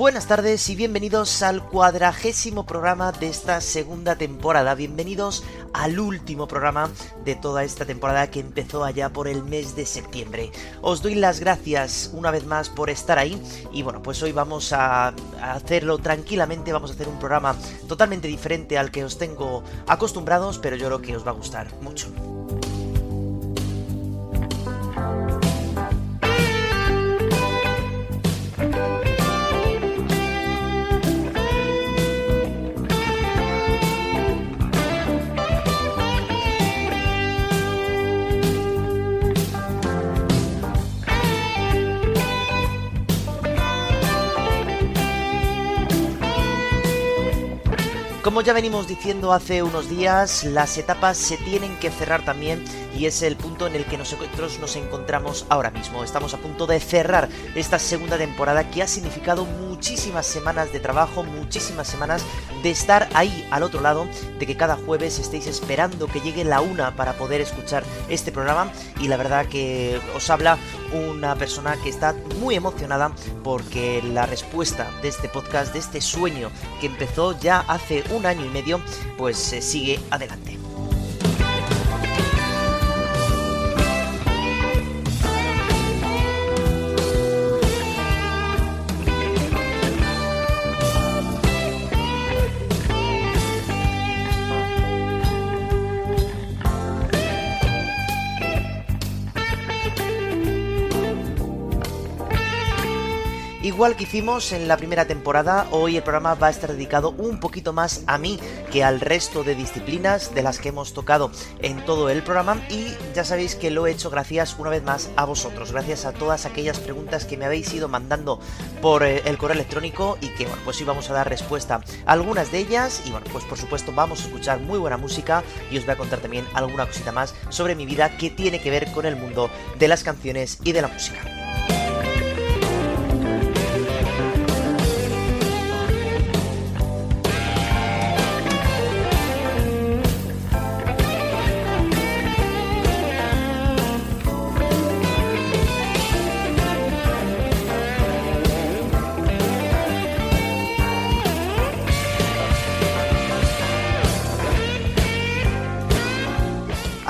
Buenas tardes y bienvenidos al cuadragésimo programa de esta segunda temporada. Bienvenidos al último programa de toda esta temporada que empezó allá por el mes de septiembre. Os doy las gracias una vez más por estar ahí y bueno, pues hoy vamos a hacerlo tranquilamente, vamos a hacer un programa totalmente diferente al que os tengo acostumbrados, pero yo creo que os va a gustar mucho. Como ya venimos diciendo hace unos días, las etapas se tienen que cerrar también y es el punto en el que nosotros nos encontramos ahora mismo. Estamos a punto de cerrar esta segunda temporada que ha significado muchísimas semanas de trabajo, muchísimas semanas de estar ahí al otro lado, de que cada jueves estéis esperando que llegue la una para poder escuchar este programa y la verdad que os habla una persona que está muy emocionada porque la respuesta de este podcast, de este sueño que empezó ya hace un año y medio, pues se sigue adelante. Igual que hicimos en la primera temporada, hoy el programa va a estar dedicado un poquito más a mí que al resto de disciplinas de las que hemos tocado en todo el programa y ya sabéis que lo he hecho gracias una vez más a vosotros, gracias a todas aquellas preguntas que me habéis ido mandando por eh, el correo electrónico y que bueno, pues hoy vamos a dar respuesta a algunas de ellas y bueno, pues por supuesto vamos a escuchar muy buena música y os voy a contar también alguna cosita más sobre mi vida que tiene que ver con el mundo de las canciones y de la música.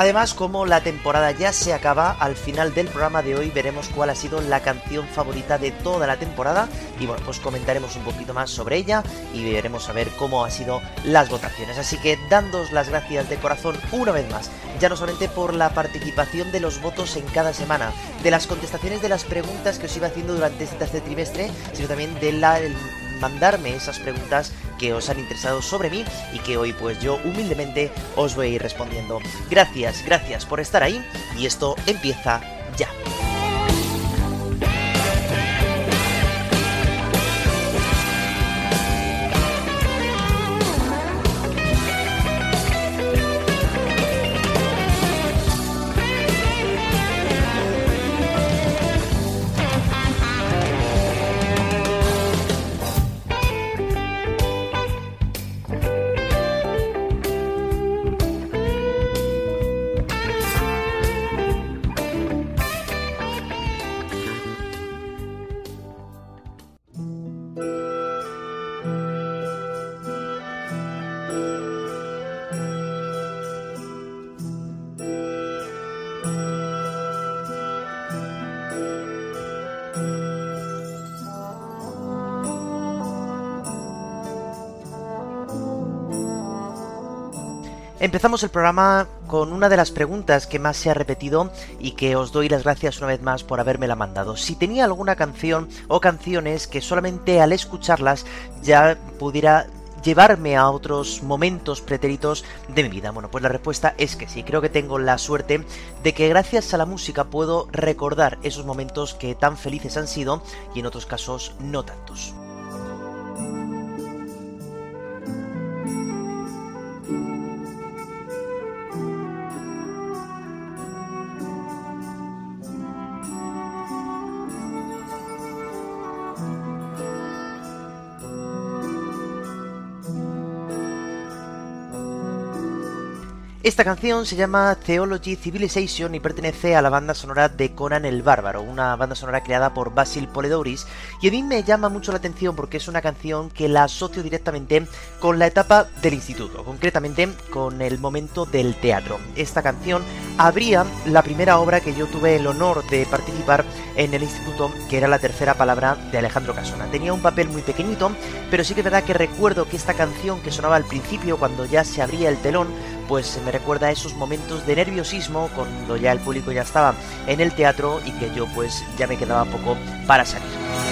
Además, como la temporada ya se acaba, al final del programa de hoy veremos cuál ha sido la canción favorita de toda la temporada y bueno, pues comentaremos un poquito más sobre ella y veremos a ver cómo han sido las votaciones. Así que dándos las gracias de corazón una vez más, ya no solamente por la participación de los votos en cada semana, de las contestaciones de las preguntas que os iba haciendo durante este tercer trimestre, sino también de la mandarme esas preguntas que os han interesado sobre mí y que hoy pues yo humildemente os voy a ir respondiendo. Gracias, gracias por estar ahí y esto empieza ya. Empezamos el programa con una de las preguntas que más se ha repetido y que os doy las gracias una vez más por habérmela mandado. Si tenía alguna canción o canciones que solamente al escucharlas ya pudiera llevarme a otros momentos pretéritos de mi vida? Bueno, pues la respuesta es que sí. Creo que tengo la suerte de que gracias a la música puedo recordar esos momentos que tan felices han sido y en otros casos no tantos. Esta canción se llama Theology Civilization y pertenece a la banda sonora de Conan el Bárbaro, una banda sonora creada por Basil Poledouris, y a mí me llama mucho la atención porque es una canción que la asocio directamente con la etapa del instituto, concretamente con el momento del teatro. Esta canción abría la primera obra que yo tuve el honor de participar en el instituto, que era la tercera palabra de Alejandro Casona. Tenía un papel muy pequeñito, pero sí que es verdad que recuerdo que esta canción que sonaba al principio, cuando ya se abría el telón, pues me recuerda a esos momentos de nerviosismo cuando ya el público ya estaba en el teatro y que yo pues ya me quedaba poco para salir.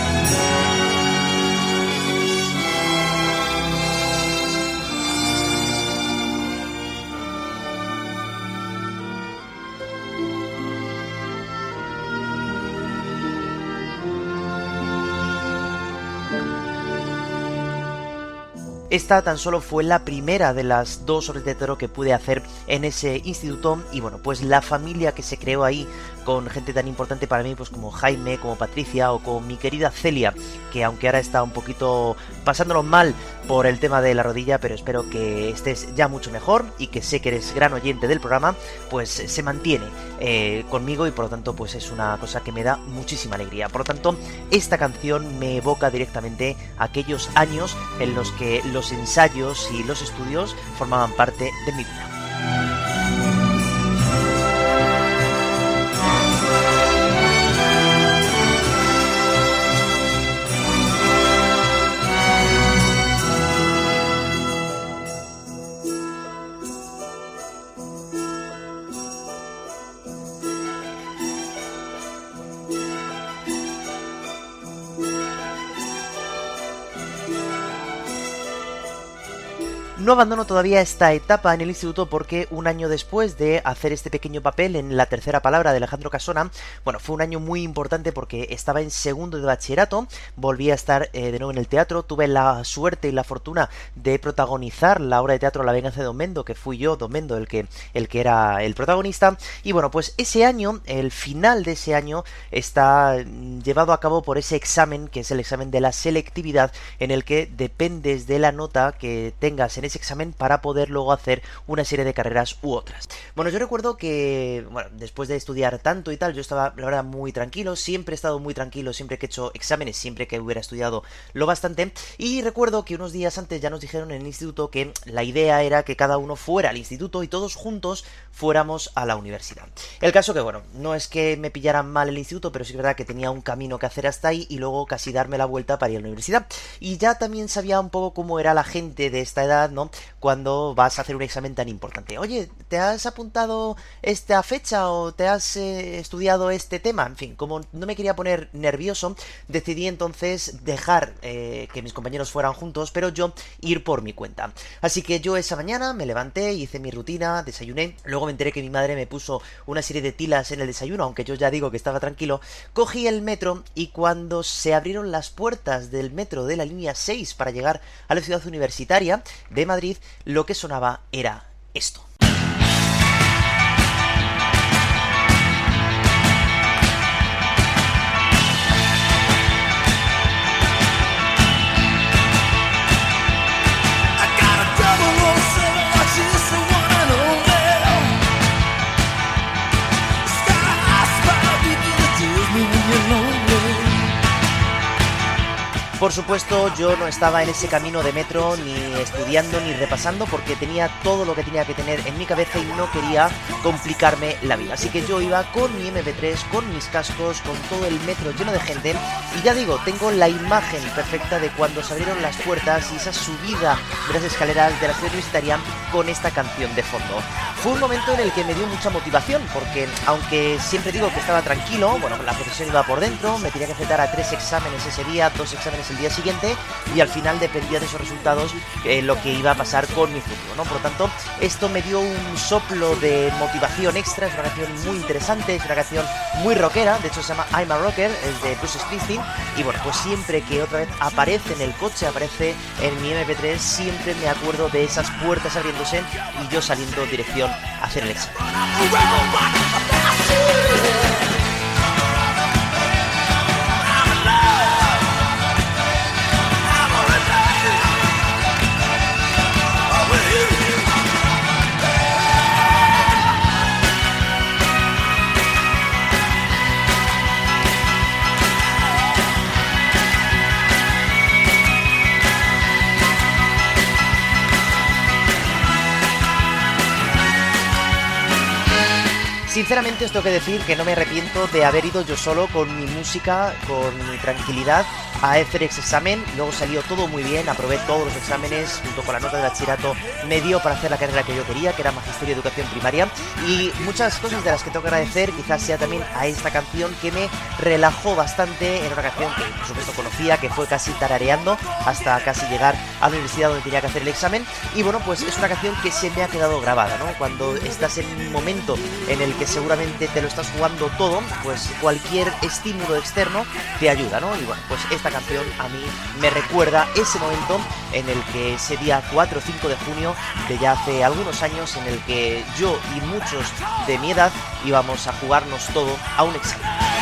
Esta tan solo fue la primera de las dos obras de teatro que pude hacer en ese instituto. Y bueno, pues la familia que se creó ahí con gente tan importante para mí pues como Jaime, como Patricia o con mi querida Celia, que aunque ahora está un poquito pasándolo mal por el tema de la rodilla, pero espero que estés ya mucho mejor y que sé que eres gran oyente del programa, pues se mantiene eh, conmigo y por lo tanto pues es una cosa que me da muchísima alegría. Por lo tanto, esta canción me evoca directamente aquellos años en los que los ensayos y los estudios formaban parte de mi vida. No abandono todavía esta etapa en el instituto porque un año después de hacer este pequeño papel en la tercera palabra de Alejandro Casona, bueno, fue un año muy importante porque estaba en segundo de bachillerato, volví a estar eh, de nuevo en el teatro, tuve la suerte y la fortuna de protagonizar la obra de teatro La venganza de Don Mendo, que fui yo, Don Mendo, el que, el que era el protagonista, y bueno, pues ese año, el final de ese año, está llevado a cabo por ese examen, que es el examen de la selectividad, en el que dependes de la nota que tengas en ese examen para poder luego hacer una serie de carreras u otras. Bueno, yo recuerdo que, bueno, después de estudiar tanto y tal, yo estaba, la verdad, muy tranquilo, siempre he estado muy tranquilo, siempre que he hecho exámenes, siempre que hubiera estudiado lo bastante, y recuerdo que unos días antes ya nos dijeron en el instituto que la idea era que cada uno fuera al instituto y todos juntos fuéramos a la universidad. El caso que, bueno, no es que me pillaran mal el instituto, pero sí es verdad que tenía un camino que hacer hasta ahí y luego casi darme la vuelta para ir a la universidad. Y ya también sabía un poco cómo era la gente de esta edad, ¿no? Cuando vas a hacer un examen tan importante. Oye, ¿te has apuntado esta fecha o te has eh, estudiado este tema? En fin, como no me quería poner nervioso, decidí entonces dejar eh, que mis compañeros fueran juntos, pero yo ir por mi cuenta. Así que yo esa mañana me levanté, hice mi rutina, desayuné, luego me enteré que mi madre me puso una serie de tilas en el desayuno, aunque yo ya digo que estaba tranquilo, cogí el metro y cuando se abrieron las puertas del metro de la línea 6 para llegar a la ciudad universitaria de Madrid, lo que sonaba era esto. Por supuesto, yo no estaba en ese camino de metro ni estudiando ni repasando porque tenía todo lo que tenía que tener en mi cabeza y no quería complicarme la vida. Así que yo iba con mi MP3, con mis cascos, con todo el metro lleno de gente y ya digo, tengo la imagen perfecta de cuando se abrieron las puertas y esa subida de las escaleras de la ciudad universitaria con esta canción de fondo. Fue un momento en el que me dio mucha motivación porque aunque siempre digo que estaba tranquilo, bueno, la profesión iba por dentro, me tenía que enfrentar a tres exámenes ese día, dos exámenes el día siguiente y al final dependía de esos resultados eh, lo que iba a pasar con mi futuro, ¿no? Por lo tanto, esto me dio un soplo de motivación extra, es una canción muy interesante, es una canción muy rockera, de hecho se llama I'm a Rocker, es de Bruce Springsteen y bueno, pues siempre que otra vez aparece en el coche, aparece en mi MP3, siempre me acuerdo de esas puertas abriéndose y yo saliendo dirección hacia el examen. Sinceramente os tengo que decir que no me arrepiento de haber ido yo solo con mi música, con mi tranquilidad a ese examen. Luego salió todo muy bien, aprobé todos los exámenes junto con la nota de bachillerato. Me dio para hacer la carrera que yo quería, que era Magisterio de Educación Primaria. Y muchas cosas de las que tengo que agradecer quizás sea también a esta canción que me relajó bastante. en una canción que por supuesto conocía, que fue casi tarareando hasta casi llegar a la universidad donde tenía que hacer el examen. Y bueno, pues es una canción que se me ha quedado grabada, ¿no? Cuando estás en un momento en el que seguramente te lo estás jugando todo, pues cualquier estímulo externo te ayuda, ¿no? Y bueno, pues esta canción a mí me recuerda ese momento en el que ese día 4 o 5 de junio de ya hace algunos años en el que yo y muchos de mi edad íbamos a jugarnos todo a un examen.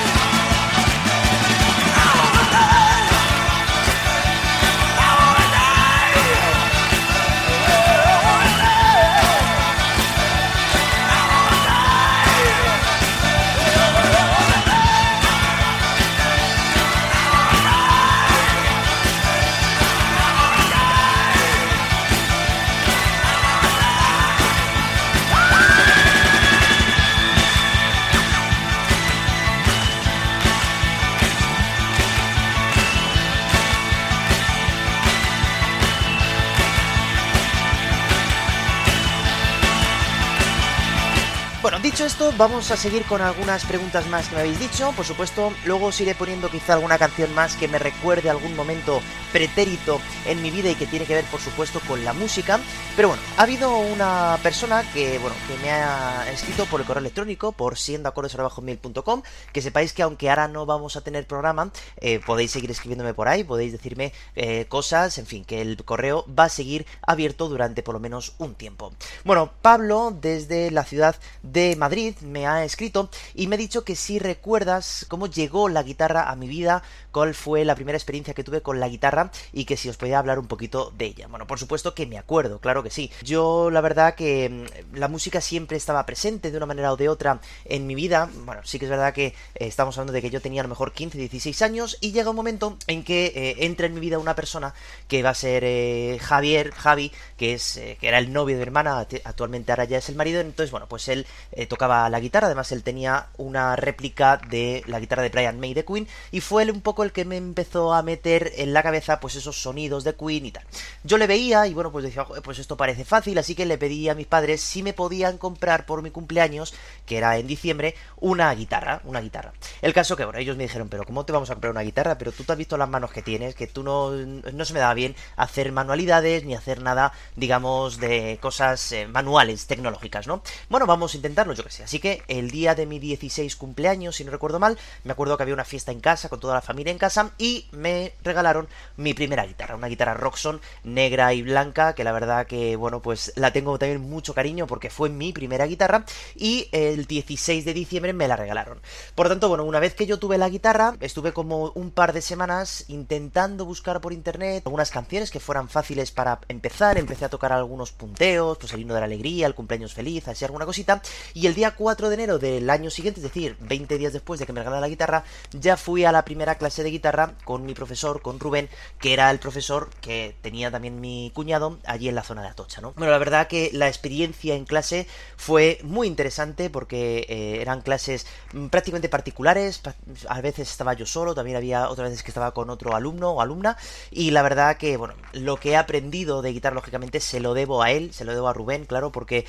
Bueno, dicho esto, vamos a seguir con algunas preguntas más que me habéis dicho. Por supuesto, luego os iré poniendo quizá alguna canción más que me recuerde algún momento pretérito en mi vida y que tiene que ver, por supuesto, con la música. Pero bueno, ha habido una persona que, bueno, que me ha escrito por el correo electrónico, por siendoacordes.com, que sepáis que aunque ahora no vamos a tener programa, eh, podéis seguir escribiéndome por ahí, podéis decirme eh, cosas, en fin, que el correo va a seguir abierto durante por lo menos un tiempo. Bueno, Pablo, desde la ciudad de Madrid, me ha escrito y me ha dicho que si recuerdas cómo llegó la guitarra a mi vida, cuál fue la primera experiencia que tuve con la guitarra y que si os podía hablar un poquito de ella. Bueno, por supuesto que me acuerdo, claro que sí. Yo la verdad que mm, la música siempre estaba presente de una manera o de otra en mi vida. Bueno, sí que es verdad que eh, estamos hablando de que yo tenía a lo mejor 15, 16 años y llega un momento en que eh, entra en mi vida una persona que va a ser eh, Javier, Javi, que es que era el novio de mi hermana, actualmente ahora ya es el marido, entonces bueno, pues él tocaba la guitarra, además él tenía una réplica de la guitarra de Brian May de Queen y fue él un poco el que me empezó a meter en la cabeza pues esos sonidos de Queen y tal. Yo le veía y bueno, pues decía, pues esto parece fácil, así que le pedí a mis padres si me podían comprar por mi cumpleaños, que era en diciembre, una guitarra, una guitarra. El caso que, bueno, ellos me dijeron, pero ¿cómo te vamos a comprar una guitarra? Pero tú te has visto las manos que tienes, que tú no, no se me daba bien hacer manualidades ni hacer nada, digamos, de cosas eh, manuales, tecnológicas, ¿no? Bueno, vamos a yo que sé. Así que el día de mi 16 cumpleaños, si no recuerdo mal, me acuerdo que había una fiesta en casa con toda la familia en casa y me regalaron mi primera guitarra, una guitarra Roxon negra y blanca que la verdad que bueno, pues la tengo también mucho cariño porque fue mi primera guitarra y el 16 de diciembre me la regalaron. Por tanto, bueno, una vez que yo tuve la guitarra, estuve como un par de semanas intentando buscar por internet algunas canciones que fueran fáciles para empezar. Empecé a tocar algunos punteos, pues el himno de la alegría, el cumpleaños feliz, así alguna cosita. Y el día 4 de enero del año siguiente, es decir, 20 días después de que me regalaron la guitarra, ya fui a la primera clase de guitarra con mi profesor, con Rubén, que era el profesor que tenía también mi cuñado allí en la zona de Atocha, ¿no? Bueno, la verdad que la experiencia en clase fue muy interesante porque eh, eran clases mm, prácticamente particulares, a veces estaba yo solo, también había otras veces que estaba con otro alumno o alumna, y la verdad que, bueno, lo que he aprendido de guitarra, lógicamente, se lo debo a él, se lo debo a Rubén, claro, porque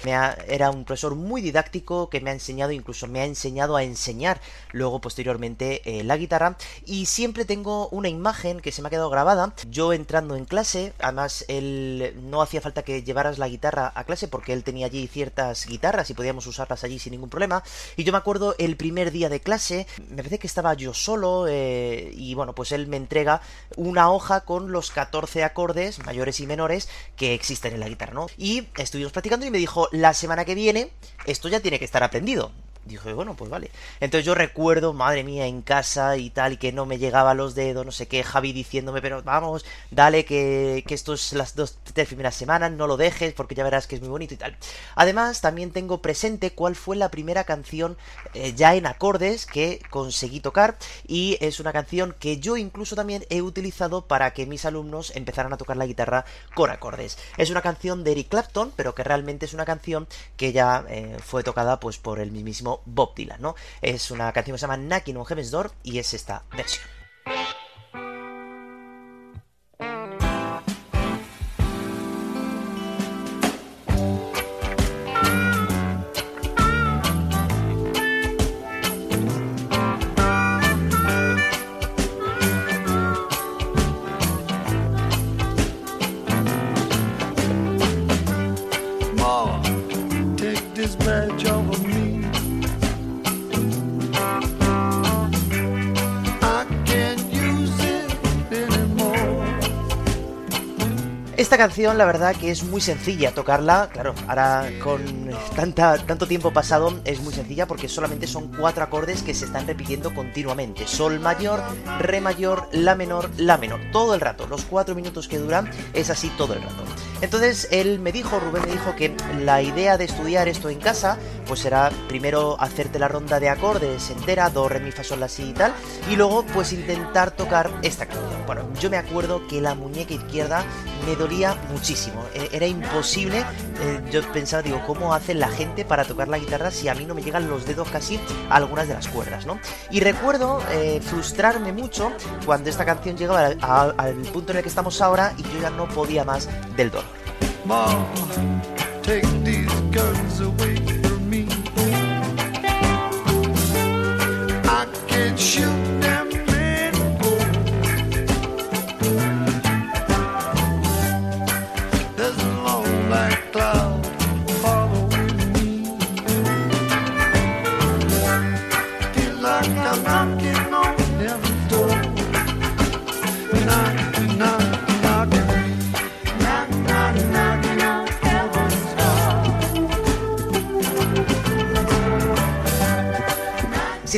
era un profesor muy didáctico que me ha enseñado, incluso me ha enseñado a enseñar luego posteriormente eh, la guitarra, y siempre tengo una imagen que se me ha quedado grabada, yo entrando en clase, además él no hacía falta que llevaras la guitarra a clase porque él tenía allí ciertas guitarras y podíamos usarlas allí sin ningún problema, y yo me acuerdo el primer día de clase, me parece que estaba yo solo eh, y bueno, pues él me entrega una hoja con los 14 acordes mayores y menores que existen en la guitarra, ¿no? Y estuvimos practicando y me dijo, la semana que viene esto ya tiene que estar aprendido. Dije, bueno, pues vale. Entonces yo recuerdo, madre mía, en casa y tal, que no me llegaba los dedos, no sé qué, Javi diciéndome, pero vamos, dale, que, que esto es las dos, tres primeras semanas, no lo dejes, porque ya verás que es muy bonito y tal. Además, también tengo presente cuál fue la primera canción eh, ya en acordes que conseguí tocar, y es una canción que yo incluso también he utilizado para que mis alumnos empezaran a tocar la guitarra con acordes. Es una canción de Eric Clapton, pero que realmente es una canción que ya eh, fue tocada pues por el Bob Dylan, ¿no? Es una canción que se llama Knocking on Heaven's Door y es esta versión. Esta canción, la verdad que es muy sencilla tocarla, claro, ahora con tanta, tanto tiempo pasado es muy sencilla porque solamente son cuatro acordes que se están repitiendo continuamente. Sol mayor, re mayor, la menor, la menor, todo el rato. Los cuatro minutos que duran es así todo el rato. Entonces él me dijo, Rubén me dijo que la idea de estudiar esto en casa, pues será primero hacerte la ronda de acordes entera, do, re, mi, fa, sol, la, si y tal, y luego pues intentar tocar esta canción. Bueno, yo me acuerdo que la muñeca izquierda me dolía muchísimo, e, era imposible, eh, yo pensaba, digo, ¿cómo hace la gente para tocar la guitarra si a mí no me llegan los dedos casi a algunas de las cuerdas, ¿no? Y recuerdo eh, frustrarme mucho cuando esta canción llegaba al, punto en el que estamos ahora y yo ya no podía más del dolor.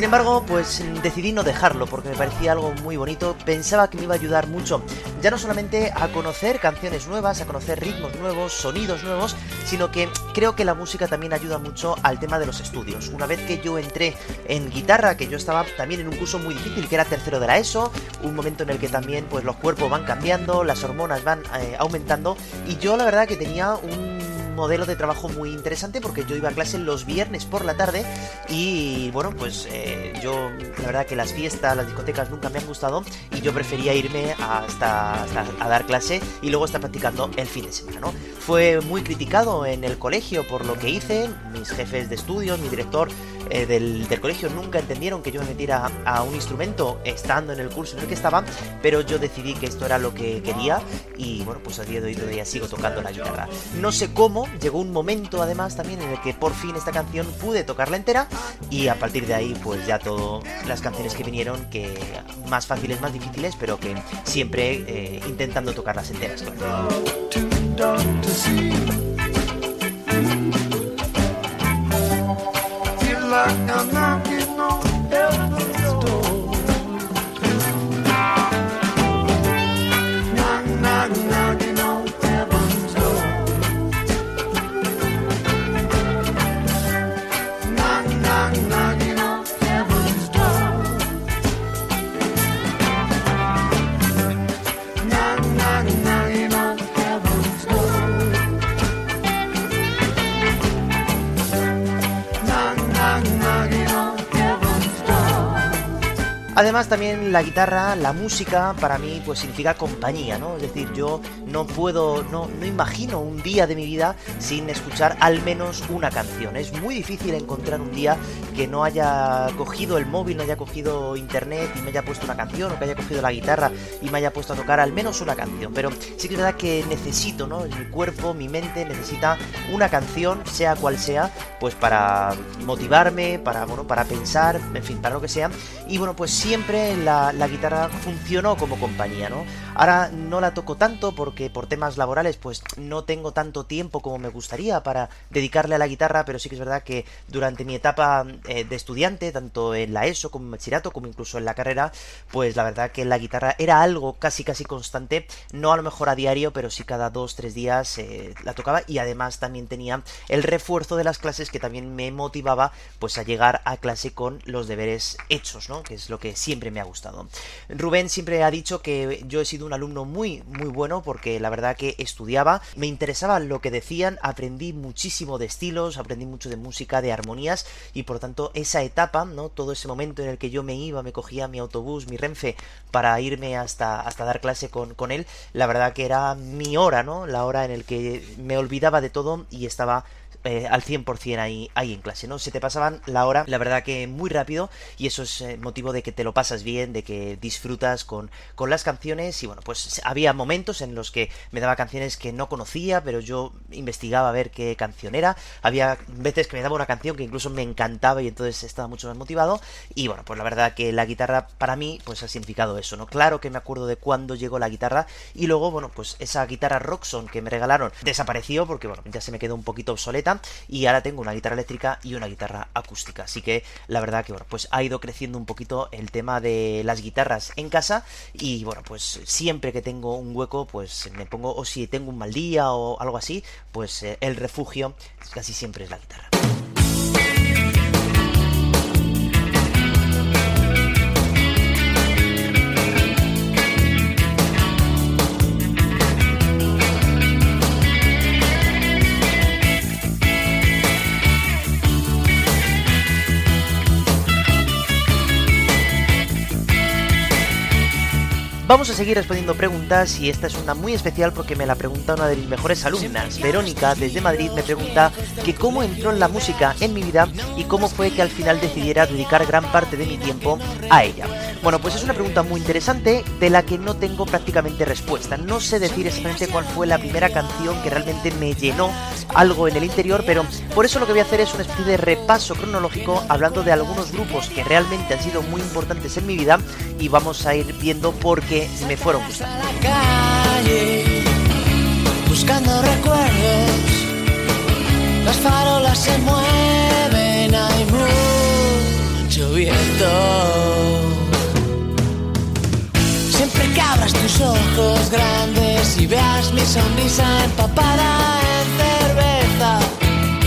Sin embargo, pues decidí no dejarlo porque me parecía algo muy bonito, pensaba que me iba a ayudar mucho, ya no solamente a conocer canciones nuevas, a conocer ritmos nuevos, sonidos nuevos, sino que creo que la música también ayuda mucho al tema de los estudios. Una vez que yo entré en guitarra, que yo estaba también en un curso muy difícil, que era tercero de la ESO, un momento en el que también pues los cuerpos van cambiando, las hormonas van eh, aumentando, y yo la verdad que tenía un modelo de trabajo muy interesante porque yo iba a clase los viernes por la tarde y bueno, pues eh, yo la verdad que las fiestas, las discotecas nunca me han gustado y yo prefería irme hasta, a dar clase y luego estar practicando el fin de semana, ¿no? Fue muy criticado en el colegio por lo que hice, mis jefes de estudios, mi director eh, del, colegio nunca entendieron que yo me metiera a un instrumento estando en el curso en el que estaba, pero yo decidí que esto era lo que quería y bueno, pues a día de hoy todavía sigo tocando la guitarra. No sé cómo, llegó un momento además también en el que por fin esta canción pude tocarla entera y a partir de ahí pues ya todas las canciones que vinieron, que más fáciles, más difíciles, pero que siempre eh, intentando tocarlas enteras. Además también la guitarra, la música para mí pues significa compañía, ¿no? Es decir, yo no puedo, no, no imagino un día de mi vida sin escuchar al menos una canción. Es muy difícil encontrar un día que no haya cogido el móvil, no haya cogido internet y me haya puesto una canción o que haya cogido la guitarra y me haya puesto a tocar al menos una canción. Pero sí que es verdad que necesito, ¿no? Mi cuerpo, mi mente necesita una canción, sea cual sea, pues para motivarme, para, bueno, para pensar, en fin, para lo que sea. Y bueno, pues siempre la, guitarra funcionó como compañía, ¿no? Ahora no la toco tanto porque por temas laborales pues no tengo tanto tiempo como me gustaría para dedicarle a la guitarra, pero sí que es verdad que durante mi etapa eh, de estudiante, tanto en la ESO como en bachillerato, como incluso en la carrera, pues la verdad que la guitarra era algo casi casi constante, no a lo mejor a diario, pero sí cada dos, tres días eh, la tocaba y además también tenía el refuerzo de las clases que también me motivaba pues a llegar a clase con los deberes hechos, ¿no? Que es lo que siempre me ha gustado. Rubén siempre ha dicho que yo he sido un alumno muy, muy bueno porque la verdad que estudiaba, me interesaba lo que decían, aprendí muchísimo de estilos, aprendí mucho de música, de armonías y por tanto esa etapa, ¿no? Todo ese momento en el que yo me iba, me cogía mi autobús, mi Renfe para irme hasta, hasta dar clase con, con él, la verdad que era mi hora, ¿no? La hora en el que me olvidaba de todo y estaba eh, al 100% ahí, ahí en clase, ¿no? Se te pasaban la hora, la verdad que muy rápido y eso es eh, motivo de que te lo pasas bien, de que disfrutas con, con las canciones y bueno, pues había momentos en los que me daba canciones que no conocía, pero yo investigaba a ver qué canción era, había veces que me daba una canción que incluso me encantaba y entonces estaba mucho más motivado y bueno, pues la verdad que la guitarra para mí pues ha significado eso, ¿no? Claro que me acuerdo de cuándo llegó la guitarra y luego, bueno, pues esa guitarra Roxon que me regalaron desapareció porque bueno, ya se me quedó un poquito obsoleta y ahora tengo una guitarra eléctrica y una guitarra acústica. Así que la verdad que bueno, pues ha ido creciendo un poquito el tema de las guitarras en casa y bueno, pues siempre que tengo un hueco, pues me pongo o si tengo un mal día o algo así, pues eh, el refugio casi siempre es la guitarra. Vamos a seguir respondiendo preguntas y esta es una muy especial porque me la pregunta una de mis mejores alumnas. Verónica, desde Madrid, me pregunta que cómo entró en la música en mi vida y cómo fue que al final decidiera dedicar gran parte de mi tiempo a ella. Bueno, pues es una pregunta muy interesante de la que no tengo prácticamente respuesta. No sé decir exactamente cuál fue la primera canción que realmente me llenó algo en el interior, pero por eso lo que voy a hacer es una especie de repaso cronológico hablando de algunos grupos que realmente han sido muy importantes en mi vida y vamos a ir viendo por qué me fueron gustando. la calle buscando recuerdos. Las farolas se mueven, hay mucho viento. Siempre que abras tus ojos grandes y veas mi sonrisa empapada en cerveza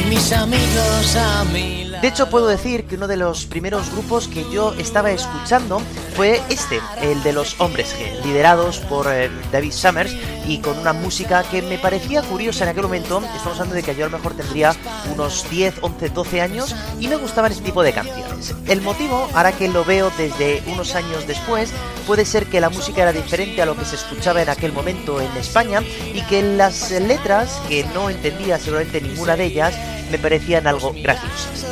y mis amigos a mi. De hecho, puedo decir que uno de los primeros grupos que yo estaba escuchando fue este, el de los Hombres G, liderados por eh, David Summers y con una música que me parecía curiosa en aquel momento. Estamos hablando de que yo a lo mejor tendría unos 10, 11, 12 años y me gustaban este tipo de canciones. El motivo, ahora que lo veo desde unos años después, puede ser que la música era diferente a lo que se escuchaba en aquel momento en España y que las letras, que no entendía seguramente ninguna de ellas, me parecían algo graciosas.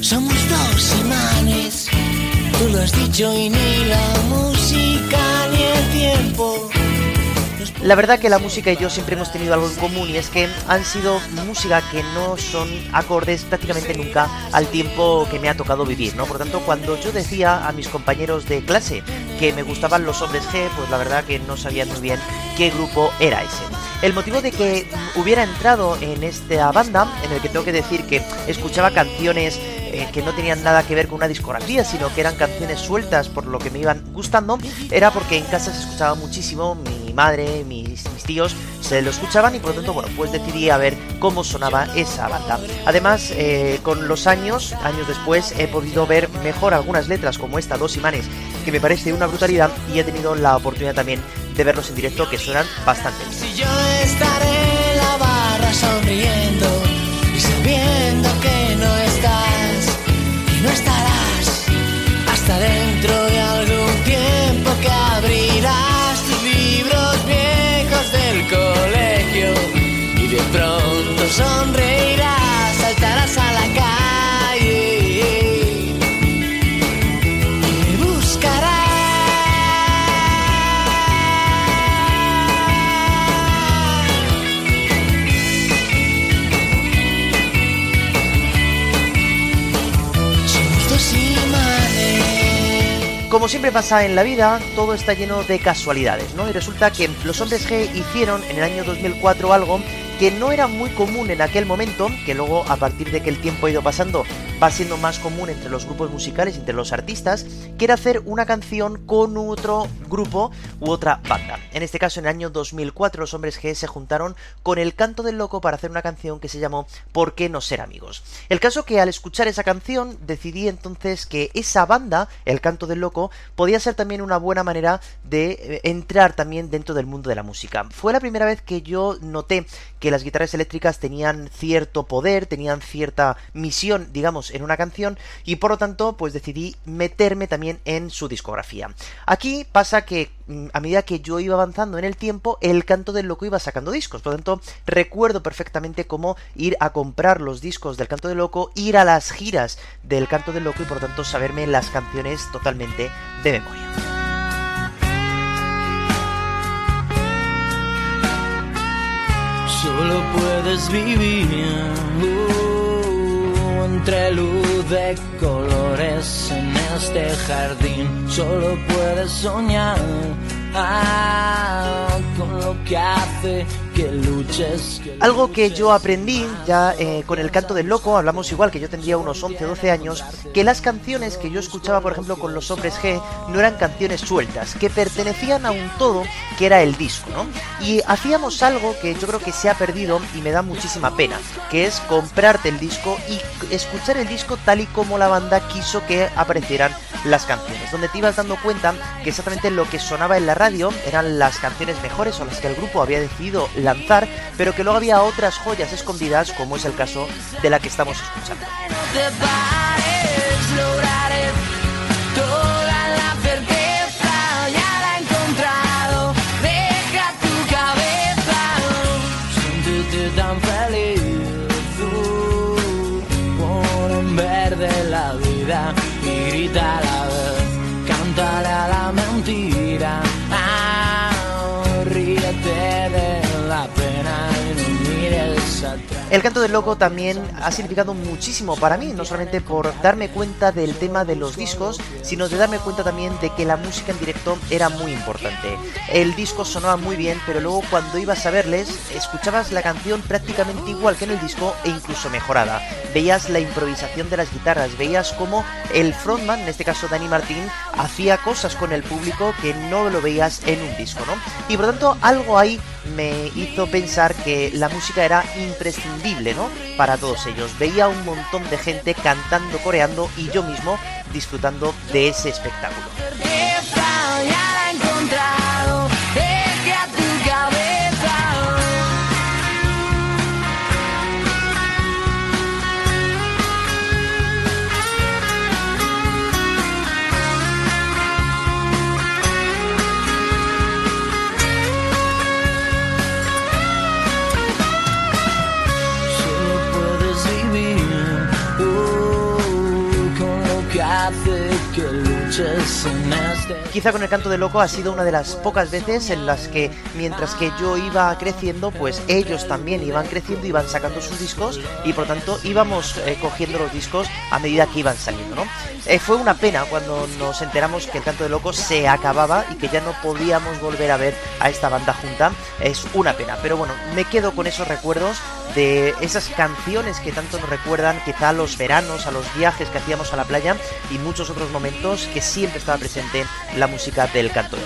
Somos dos imanes, tú lo has dicho y ni la La verdad que la música y yo siempre hemos tenido algo en común y es que han sido música que no son acordes prácticamente nunca al tiempo que me ha tocado vivir, ¿no? Por tanto, cuando yo decía a mis compañeros de clase que me gustaban los hombres G, pues la verdad que no sabían muy bien qué grupo era ese. El motivo de que hubiera entrado en esta banda, en el que tengo que decir que escuchaba canciones eh, que no tenían nada que ver con una discografía, sino que eran canciones sueltas por lo que me iban gustando, era porque en casa se escuchaba muchísimo, mi madre, mis, tíos se lo escuchaban y por lo tanto, bueno, pues decidí a ver cómo sonaba esa banda. Además, eh, con los años, años después, he podido ver mejor algunas letras como esta, Dos Imanes, que me parece una brutalidad y he tenido la oportunidad también de verlos en directo que suenan bastante bien. Sonreirás, saltarás a la calle me buscarás. Como siempre pasa en la vida, todo está lleno de casualidades, ¿no? Y resulta que los hombres G hicieron en el año 2004 algo que no era muy común en aquel momento, que luego a partir de que el tiempo ha ido pasando va siendo más común entre los grupos musicales, entre los artistas, que era hacer una canción con otro grupo u otra banda. En este caso, en el año 2004, los hombres G se juntaron con el Canto del Loco para hacer una canción que se llamó ¿Por qué no ser amigos? El caso que al escuchar esa canción decidí entonces que esa banda, el Canto del Loco, podía ser también una buena manera de eh, entrar también dentro del mundo de la música. Fue la primera vez que yo noté que las guitarras eléctricas tenían cierto poder, tenían cierta misión, digamos, en una canción y por lo tanto pues decidí meterme también en su discografía. Aquí pasa que mm, a medida que yo iba avanzando en el tiempo, el canto del loco iba sacando discos. Por lo tanto, recuerdo perfectamente cómo ir a comprar los discos del canto del loco, ir a las giras del canto del loco y por lo tanto saberme las canciones totalmente de memoria. Solo puedes vivir entre luz de colores en este jardín. Solo puedes soñar Algo que yo aprendí ya eh, con el canto del loco, hablamos igual que yo tendría unos 11 o 12 años, que las canciones que yo escuchaba, por ejemplo, con los hombres G, no eran canciones sueltas, que pertenecían a un todo que era el disco, ¿no? Y hacíamos algo que yo creo que se ha perdido y me da muchísima pena, que es comprarte el disco y escuchar el disco tal y como la banda quiso que aparecieran las canciones, donde te ibas dando cuenta que exactamente lo que sonaba en la radio eran las canciones mejores o las que el grupo había decidido lanzar, pero que luego había otras joyas escondidas, como es el caso de la que estamos escuchando. El canto del loco también ha significado muchísimo para mí, no solamente por darme cuenta del tema de los discos, sino de darme cuenta también de que la música en directo era muy importante. El disco sonaba muy bien, pero luego cuando ibas a verles, escuchabas la canción prácticamente igual que en el disco e incluso mejorada. Veías la improvisación de las guitarras, veías cómo el frontman, en este caso Dani Martín, hacía cosas con el público que no lo veías en un disco, ¿no? Y por lo tanto, algo ahí me hizo pensar que la música era imprescindible, ¿no? Para todos ellos. Veía un montón de gente cantando, coreando y yo mismo disfrutando de ese espectáculo. Puedes vivir Quizá con el canto de loco ha sido una de las pocas veces en las que mientras que yo iba creciendo, pues ellos también iban creciendo, iban sacando sus discos y por tanto íbamos eh, cogiendo los discos a medida que iban saliendo, ¿no? Eh, fue una pena cuando nos enteramos que el canto de loco se acababa y que ya no podíamos volver a ver a esta banda junta. Es una pena, pero bueno, me quedo con esos recuerdos de esas canciones que tanto nos recuerdan quizá a los veranos, a los viajes que hacíamos a la playa y muchos otros momentos que siempre estaba presente la música del canto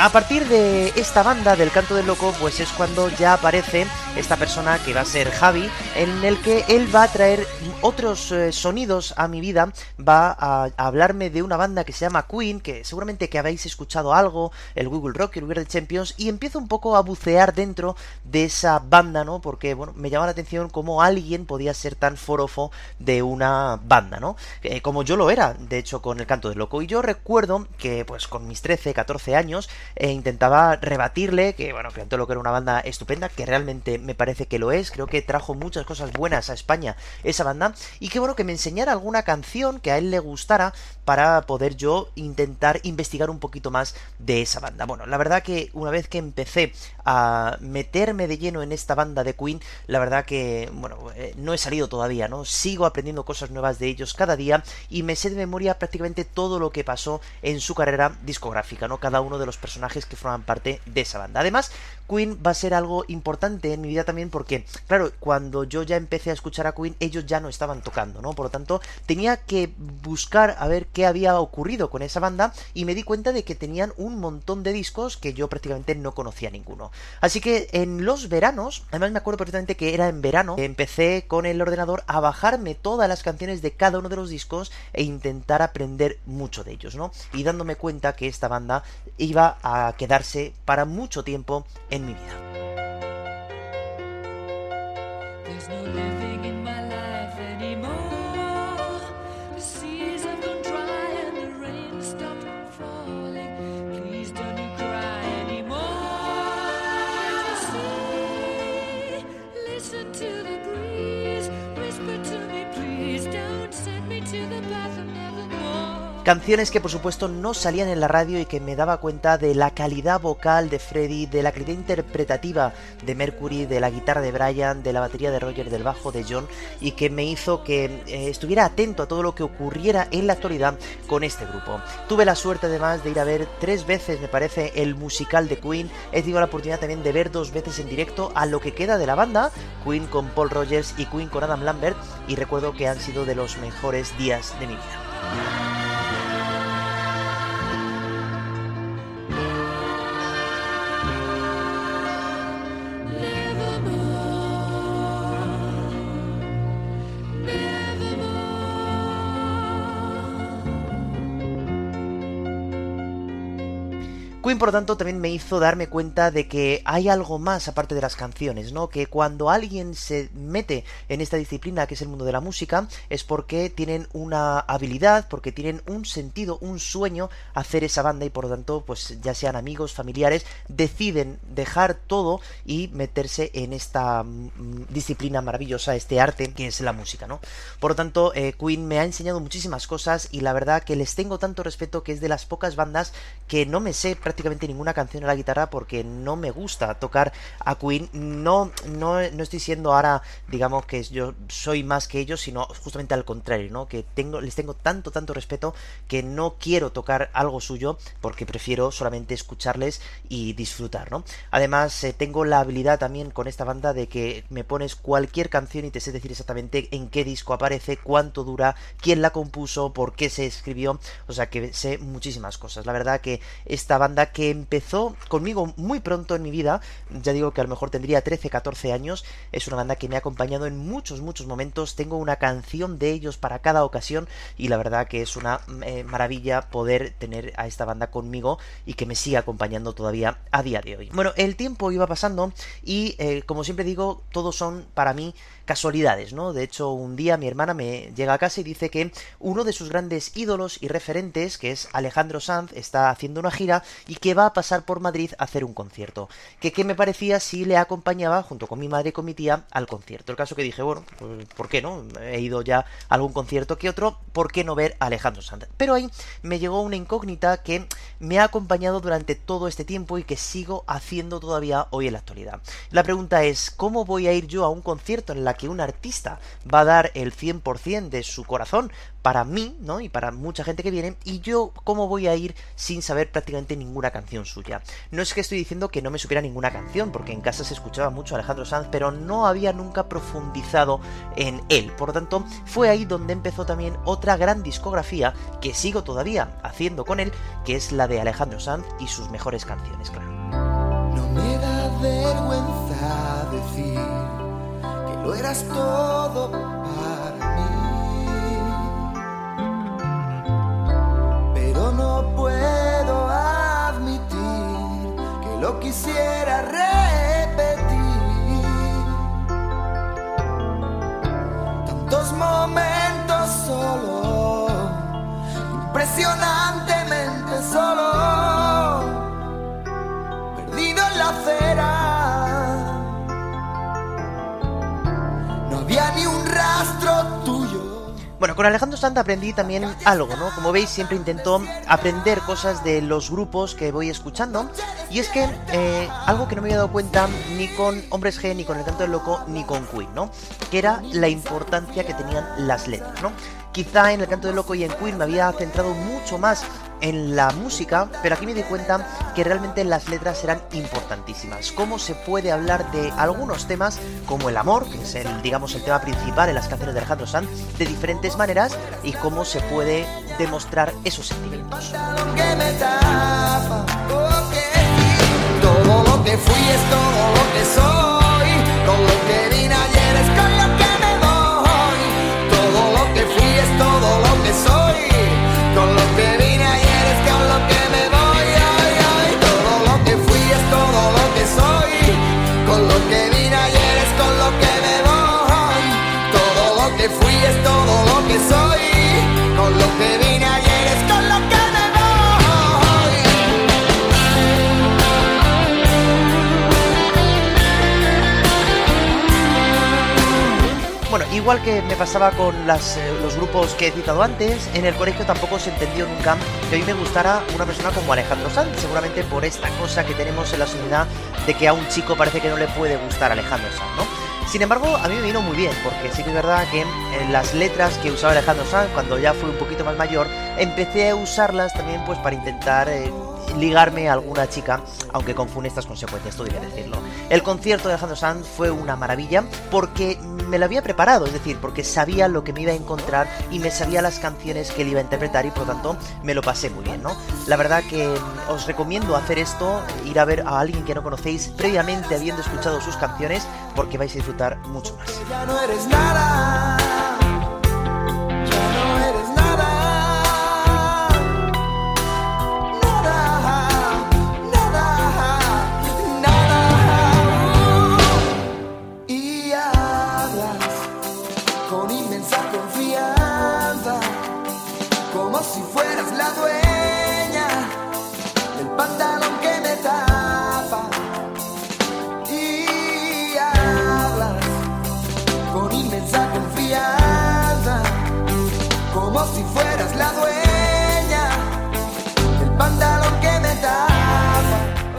a partir de esta banda del canto del loco, pues es cuando ya aparece esta persona que va a ser Javi, en el que él va a traer otros eh, sonidos a mi vida, va a, hablarme de una banda que se llama Queen, que seguramente que habéis escuchado algo, el Google Rock, el Weird Champions, y empiezo un poco a bucear dentro de esa banda, ¿no? Porque, bueno, me llama la atención cómo alguien podía ser tan forofo de una banda, ¿no? Eh, como yo lo era, de hecho, con el canto del loco. Y yo recuerdo que, pues, con mis 13, 14 años, eh, intentaba rebatirle que, bueno, que Canto del Loco era una banda estupenda, que realmente me parece que lo es, creo que trajo muchas cosas buenas a España esa banda, y que, bueno, que me enseñara alguna canción que a él le gustara para poder yo intentar investigar un poquito más de esa banda. Bueno, la verdad que una vez que empecé a meterme de lleno en esta banda de Queen, la verdad que, bueno, eh, no he salido todavía, ¿no? Sigo aprendiendo cosas nuevas de ellos cada día y me sé de memoria prácticamente todo lo que pasó en su carrera discográfica, ¿no? Cada uno de los personajes que forman parte de esa banda. Además, Queen va a ser algo importante en mi vida también porque, claro, cuando yo ya empecé a escuchar a Queen, ellos ya no estaban tocando, ¿no? Por lo tanto, tenía que buscar a ver qué había ocurrido con esa banda y me di cuenta de que tenían un montón de discos que yo prácticamente no conocía ninguno. Así que en los veranos, además me acuerdo perfectamente que era en verano, empecé con el ordenador a bajarme todas las canciones de cada uno de los discos e intentar aprender mucho de ellos, ¿no? Y dándome cuenta que esta banda iba a quedarse para mucho tiempo en mi vida. There's no living Canciones que por supuesto no salían en la radio y que me daba cuenta de la calidad vocal de Freddy, de la calidad interpretativa de Mercury, de la guitarra de Brian, de la batería de Roger, del bajo de John y que me hizo que eh, estuviera atento a todo lo que ocurriera en la actualidad con este grupo. Tuve la suerte además de ir a ver tres veces, me parece, el musical de Queen. He tenido la oportunidad también de ver dos veces en directo a lo que queda de la banda, Queen con Paul Rogers y Queen con Adam Lambert y recuerdo que han sido de los mejores días de mi vida. Queen, por también me hizo darme cuenta de que hay algo más aparte de las canciones, ¿no? Que cuando alguien se mete en esta disciplina que es el mundo de la música, es porque tienen una habilidad, porque tienen un sentido, un sueño hacer esa banda y por lo tanto, pues ya sean amigos, familiares, deciden dejar todo y meterse en esta mm, disciplina maravillosa, este arte que es la música, ¿no? Por lo tanto, eh, Queen me ha enseñado muchísimas cosas y la verdad que les tengo tanto respeto que es de las pocas bandas que no me sé prácticamente ninguna canción a la guitarra porque no me gusta tocar a Queen. No, no, no estoy siendo ahora, digamos, que yo soy más que ellos, sino justamente al contrario, ¿no? Que tengo, les tengo tanto, tanto respeto que no quiero tocar algo suyo porque prefiero solamente escucharles y disfrutar, ¿no? Además, eh, tengo la habilidad también con esta banda de que me pones cualquier canción y te sé decir exactamente en qué disco aparece, cuánto dura, quién la compuso, por qué se escribió, o sea que sé muchísimas cosas. La verdad que esta banda que empezó conmigo muy pronto en mi vida, ya digo que a lo mejor tendría 13, 14 años, es una banda que me ha acompañado en muchos, muchos momentos, tengo una canción de ellos para cada ocasión y la verdad que es una eh, maravilla poder tener a esta banda conmigo y que me siga acompañando todavía a día de hoy. Bueno, el tiempo iba pasando y eh, como siempre digo, todos son para mí casualidades, ¿no? De hecho, un día mi hermana me llega a casa y dice que uno de sus grandes ídolos y referentes, que es Alejandro Sanz, está haciendo una gira y que va a pasar por Madrid a hacer un concierto. Que qué me parecía si le acompañaba, junto con mi madre y con mi tía, al concierto. El caso que dije, bueno, pues, ¿por qué no? He ido ya a algún concierto que otro, ¿por qué no ver a Alejandro Sanz? Pero ahí me llegó una incógnita que me ha acompañado durante todo este tiempo y que sigo haciendo todavía hoy en la actualidad. La pregunta es, ¿cómo voy a ir yo a un concierto en la que un artista va a dar el 100% de su corazón para mí, ¿no? Y para mucha gente que viene, y yo cómo voy a ir sin saber prácticamente ninguna canción suya. No es que estoy diciendo que no me supiera ninguna canción, porque en casa se escuchaba mucho Alejandro Sanz, pero no había nunca profundizado en él. Por lo tanto, fue ahí donde empezó también otra gran discografía que sigo todavía haciendo con él, que es la de Alejandro Sanz y sus mejores canciones, claro. No me da vergüenza decir que lo eras todo quisiera repetir. Con Alejandro Sanz aprendí también algo, ¿no? Como veis, siempre intento aprender cosas de los grupos que voy escuchando. Y es que eh, algo que no me había dado cuenta ni con Hombres G, ni con El Canto del Loco, ni con Queen, ¿no? Que era la importancia que tenían las letras, ¿no? Quizá en El Canto del Loco y en Queen me había centrado mucho más en la música, pero aquí me di cuenta que realmente las letras eran importantísimas. Cómo se puede hablar de algunos temas, como el amor, que es el, digamos, el tema principal en las canciones de Alejandro Sanz, de diferentes maneras, y cómo se puede demostrar esos sentimientos. Igual que me pasaba con las, eh, los grupos que he citado antes, en el colegio tampoco se entendió nunca que a mí me gustara una persona como Alejandro Sanz, seguramente por esta cosa que tenemos en la sociedad de que a un chico parece que no le puede gustar Alejandro Sanz, ¿no? Sin embargo, a mí me vino muy bien, porque sí que es verdad que en las letras que usaba Alejandro Sanz, cuando ya fui un poquito más mayor, empecé a usarlas también pues para intentar eh, ligarme a alguna chica, aunque con funestas consecuencias, todo que decirlo. El concierto de Alejandro Sanz fue una maravilla porque me lo había preparado, es decir, porque sabía lo que me iba a encontrar y me sabía las canciones que él iba a interpretar y por lo tanto me lo pasé muy bien, ¿no? La verdad que mm, os recomiendo hacer esto, ir a ver a alguien que no conocéis previamente habiendo escuchado sus canciones porque vais a disfrutar mucho más. Ya no eres nada.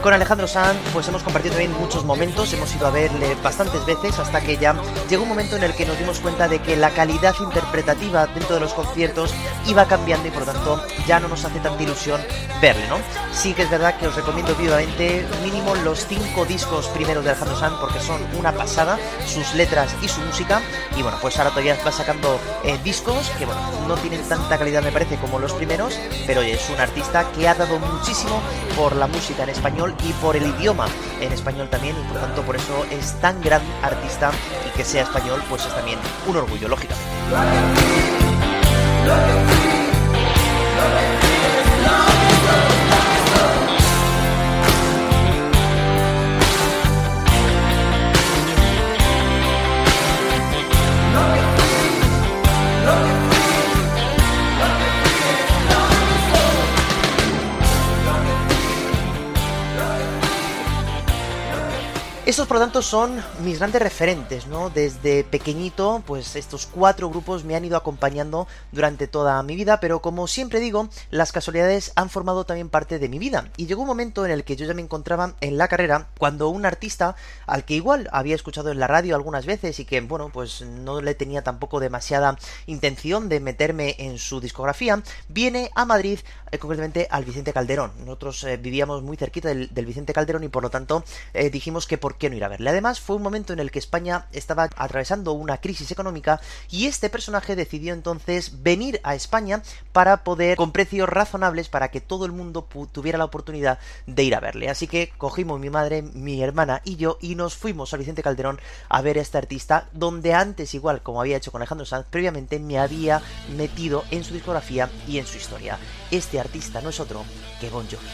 Con Alejandro Sanz pues hemos compartido también muchos momentos, hemos ido a verle bastantes veces hasta que ya llegó un momento en el que nos dimos cuenta de que la calidad interpretativa dentro de los conciertos iba cambiando y por lo tanto ya no nos hace tanta ilusión verle, ¿no? Sí que es verdad que os recomiendo vivamente mínimo los cinco discos primeros de Alejandro Sanz porque son una pasada, sus letras y su música y bueno, pues ahora todavía va sacando eh, discos que bueno, no tienen tanta calidad me parece como los primeros, pero es un artista que ha dado muchísimo por la música en español y por el idioma en español también y por tanto por eso es tan gran artista y que sea español pues es también un orgullo, lógicamente. Estos, por lo tanto, son mis grandes referentes, ¿no? Desde pequeñito, pues estos cuatro grupos me han ido acompañando durante toda mi vida, pero como siempre digo, las casualidades han formado también parte de mi vida. Y llegó un momento en el que yo ya me encontraba en la carrera cuando un artista, al que igual había escuchado en la radio algunas veces y que, bueno, pues no le tenía tampoco demasiada intención de meterme en su discografía, viene a Madrid, eh, concretamente al Vicente Calderón. Nosotros eh, vivíamos muy cerquita del, Vicente Calderón y por lo tanto eh, dijimos que por qué no ir a verle. Además, fue un momento en el que España estaba atravesando una crisis económica y este personaje decidió entonces venir a España para poder, con precios razonables, para que todo el mundo tuviera la oportunidad de ir a verle. Así que cogimos mi madre, mi hermana y yo y nos fuimos al Vicente Calderón a ver a este artista, donde antes, igual como había hecho con Alejandro Sanz, previamente me había metido en su discografía y en su historia. Este artista no es otro que Bon Jovi.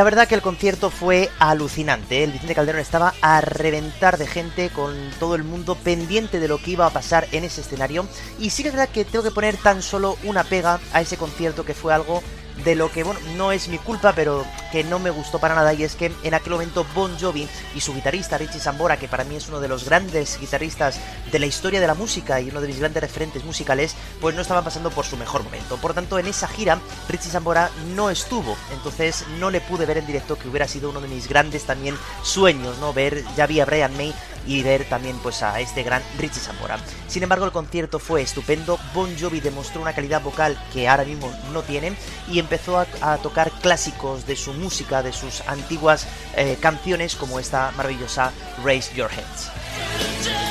La verdad que el concierto fue alucinante. ¿eh? El Vicente Calderón estaba a reventar de gente con todo el mundo pendiente de lo que iba a pasar en ese escenario. Y sí que es verdad que tengo que poner tan solo una pega a ese concierto que fue algo de lo que, bueno, no es mi culpa, pero que no me gustó para nada, y es que en aquel momento Bon Jovi y su guitarrista Richie Sambora, que para mí es uno de los grandes guitarristas de la historia de la música y uno de mis grandes referentes musicales, pues no estaban pasando por su mejor momento. Por tanto, en esa gira, Richie Sambora no estuvo, entonces no le pude ver en directo, que hubiera sido uno de mis grandes también sueños, ¿no? Ver, ya vi a Brian May y ver también pues a este gran Richie Sambora. Sin embargo, el concierto fue estupendo, Bon Jovi demostró una calidad vocal que ahora mismo no tiene y empezó a, tocar clásicos de su música, de sus antiguas eh, canciones como esta maravillosa Raise Your Heads.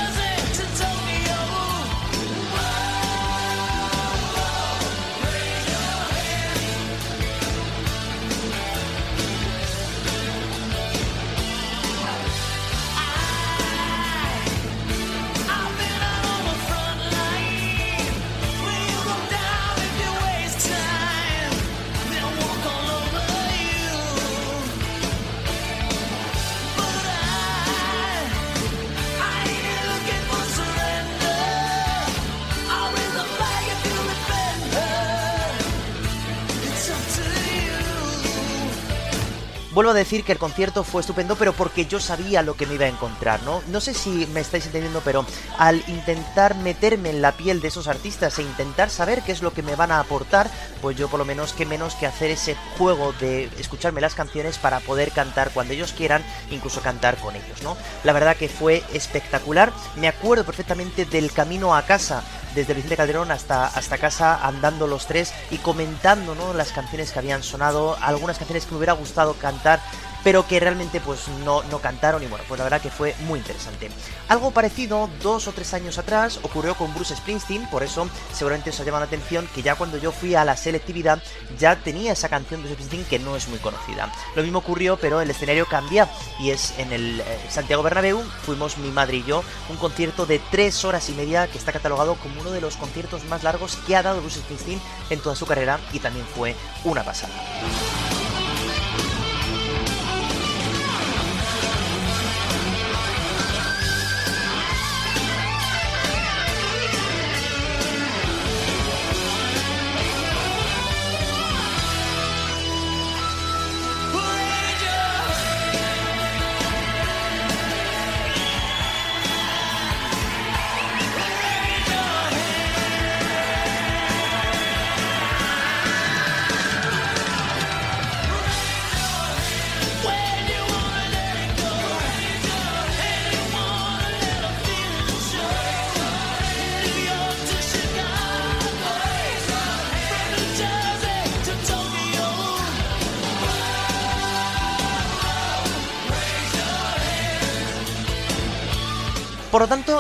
A decir que el concierto fue estupendo, pero porque yo sabía lo que me iba a encontrar, ¿no? No sé si me estáis entendiendo, pero al intentar meterme en la piel de esos artistas e intentar saber qué es lo que me van a aportar, pues yo por lo menos qué menos que hacer ese juego de escucharme las canciones para poder cantar cuando ellos quieran, incluso cantar con ellos, ¿no? La verdad que fue espectacular. Me acuerdo perfectamente del camino a casa desde Vicente Calderón hasta, hasta casa andando los tres y comentando ¿no? las canciones que habían sonado, algunas canciones que me hubiera gustado cantar pero que realmente pues no, no cantaron y bueno, pues la verdad que fue muy interesante. Algo parecido dos o tres años atrás ocurrió con Bruce Springsteen, por eso seguramente os ha llamado la atención que ya cuando yo fui a la selectividad ya tenía esa canción de Bruce Springsteen que no es muy conocida. Lo mismo ocurrió, pero el escenario cambia y es en el eh, Santiago Bernabéu, fuimos mi madre y yo, un concierto de tres horas y media que está catalogado como uno de los conciertos más largos que ha dado Bruce Springsteen en toda su carrera y también fue una pasada.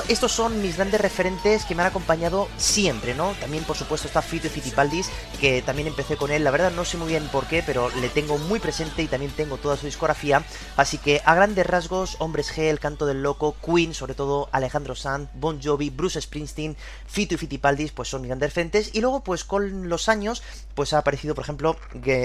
Estos son mis grandes referentes que me han acompañado siempre, ¿no? También, por supuesto, está Fito Fitipaldis, que también empecé con él, la verdad no sé muy bien por qué, pero le tengo muy presente y también tengo toda su discografía, así que a grandes rasgos, Hombres G, El Canto del Loco, Queen, sobre todo Alejandro Sanz, Bon Jovi, Bruce Springsteen, Fito y Fitipaldis, pues son mis grandes referentes, y luego, pues con los años, pues ha aparecido, por ejemplo,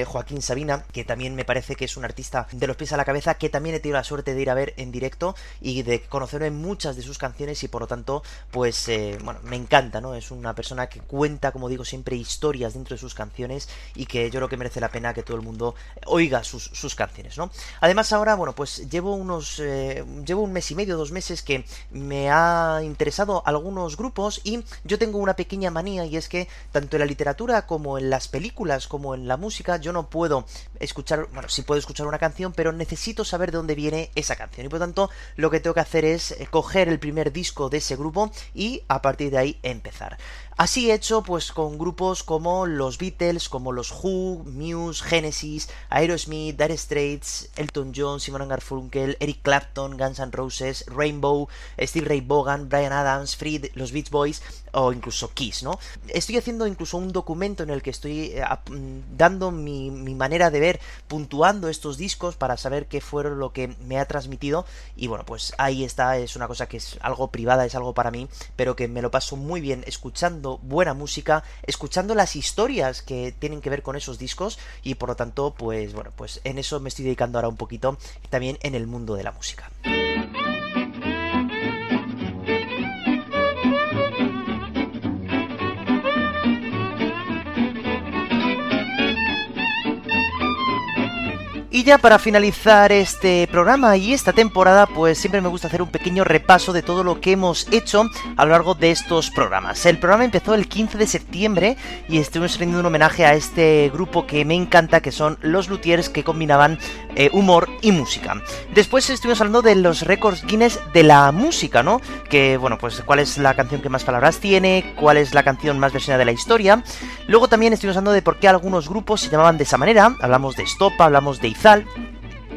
Joaquín Sabina, que también me parece que es un artista de los pies a la cabeza, que también he tenido la suerte de ir a ver en directo y de conocerlo en muchas de sus canciones y por lo tanto, pues, eh, bueno, me encanta, ¿no? Es una persona que cuenta, como digo siempre, historias dentro de sus canciones y que yo creo que merece la pena que todo el mundo oiga sus, canciones, ¿no? Además ahora, bueno, pues llevo unos, eh, llevo un mes y medio, dos meses que me ha interesado algunos grupos y yo tengo una pequeña manía y es que tanto en la literatura como en las películas como en la música yo no puedo escuchar, bueno, sí puedo escuchar una canción, pero necesito saber de dónde viene esa canción y por tanto lo que tengo que hacer es eh, coger el primer disco de ese grupo y a partir de ahí empezar. Así hecho pues con grupos como los Beatles, como los Who, Muse, Genesis, Aerosmith, Dire Straits, Elton John, Simon Garfunkel, Eric Clapton, Guns N' Roses, Rainbow, Steve Ray Vaughan, Brian Adams, Freed, los Beach Boys o incluso Kiss, ¿no? Estoy haciendo incluso un documento en el que estoy eh, mm, dando mi, mi manera de ver, puntuando estos discos para saber qué fueron lo que me ha transmitido y bueno, pues ahí está, es una cosa que es algo privada, es algo para mí, pero que me lo paso muy bien escuchando buena música, escuchando las historias que tienen que ver con esos discos y por lo tanto, pues bueno, pues en eso me estoy dedicando ahora un poquito también en el mundo de la música. Ya para finalizar este programa y esta temporada, pues siempre me gusta hacer un pequeño repaso de todo lo que hemos hecho a lo largo de estos programas. El programa empezó el 15 de septiembre y estuvimos rendiendo un homenaje a este grupo que me encanta, que son los Luthiers que combinaban eh, humor y música. Después estuvimos hablando de los récords Guinness de la música, ¿no? Que, bueno, pues cuál es la canción que más palabras tiene, cuál es la canción más versionada de la historia. Luego también estuvimos hablando de por qué algunos grupos se llamaban de esa manera. Hablamos de Estopa, hablamos de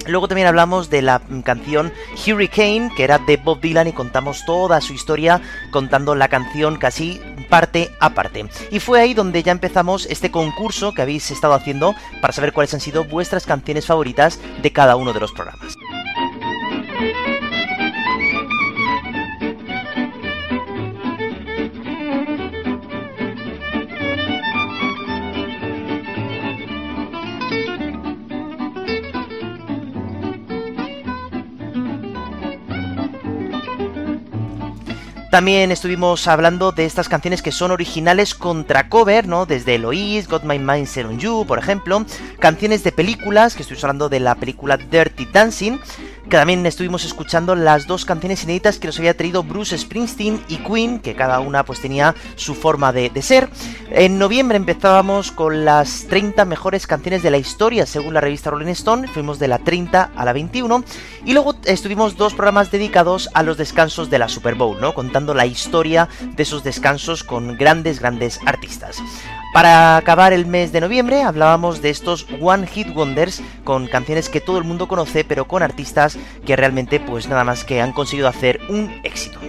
Luego también hablamos de la canción Hurricane, que era de Bob Dylan, y contamos toda su historia contando la canción casi parte a parte. Y fue ahí donde ya empezamos este concurso que habéis estado haciendo para saber cuáles han sido vuestras canciones favoritas de cada uno de los programas. También estuvimos hablando de estas canciones que son originales contra cover, ¿no? Desde Eloise, Got My Mind Set on You, por ejemplo. Canciones de películas, que estoy hablando de la película Dirty Dancing que también estuvimos escuchando las dos canciones inéditas que nos había traído Bruce Springsteen y Queen, que cada una pues tenía su forma de, ser. En noviembre empezábamos con las 30 mejores canciones de la historia según la revista Rolling Stone, fuimos de la 30 a la 21 y luego estuvimos dos programas dedicados a los descansos de la Super Bowl, ¿no? Contando la historia de esos descansos con grandes, grandes artistas. Para acabar el mes de noviembre hablábamos de estos One Hit Wonders con canciones que todo el mundo conoce pero con artistas que realmente pues nada más que han conseguido hacer un éxito.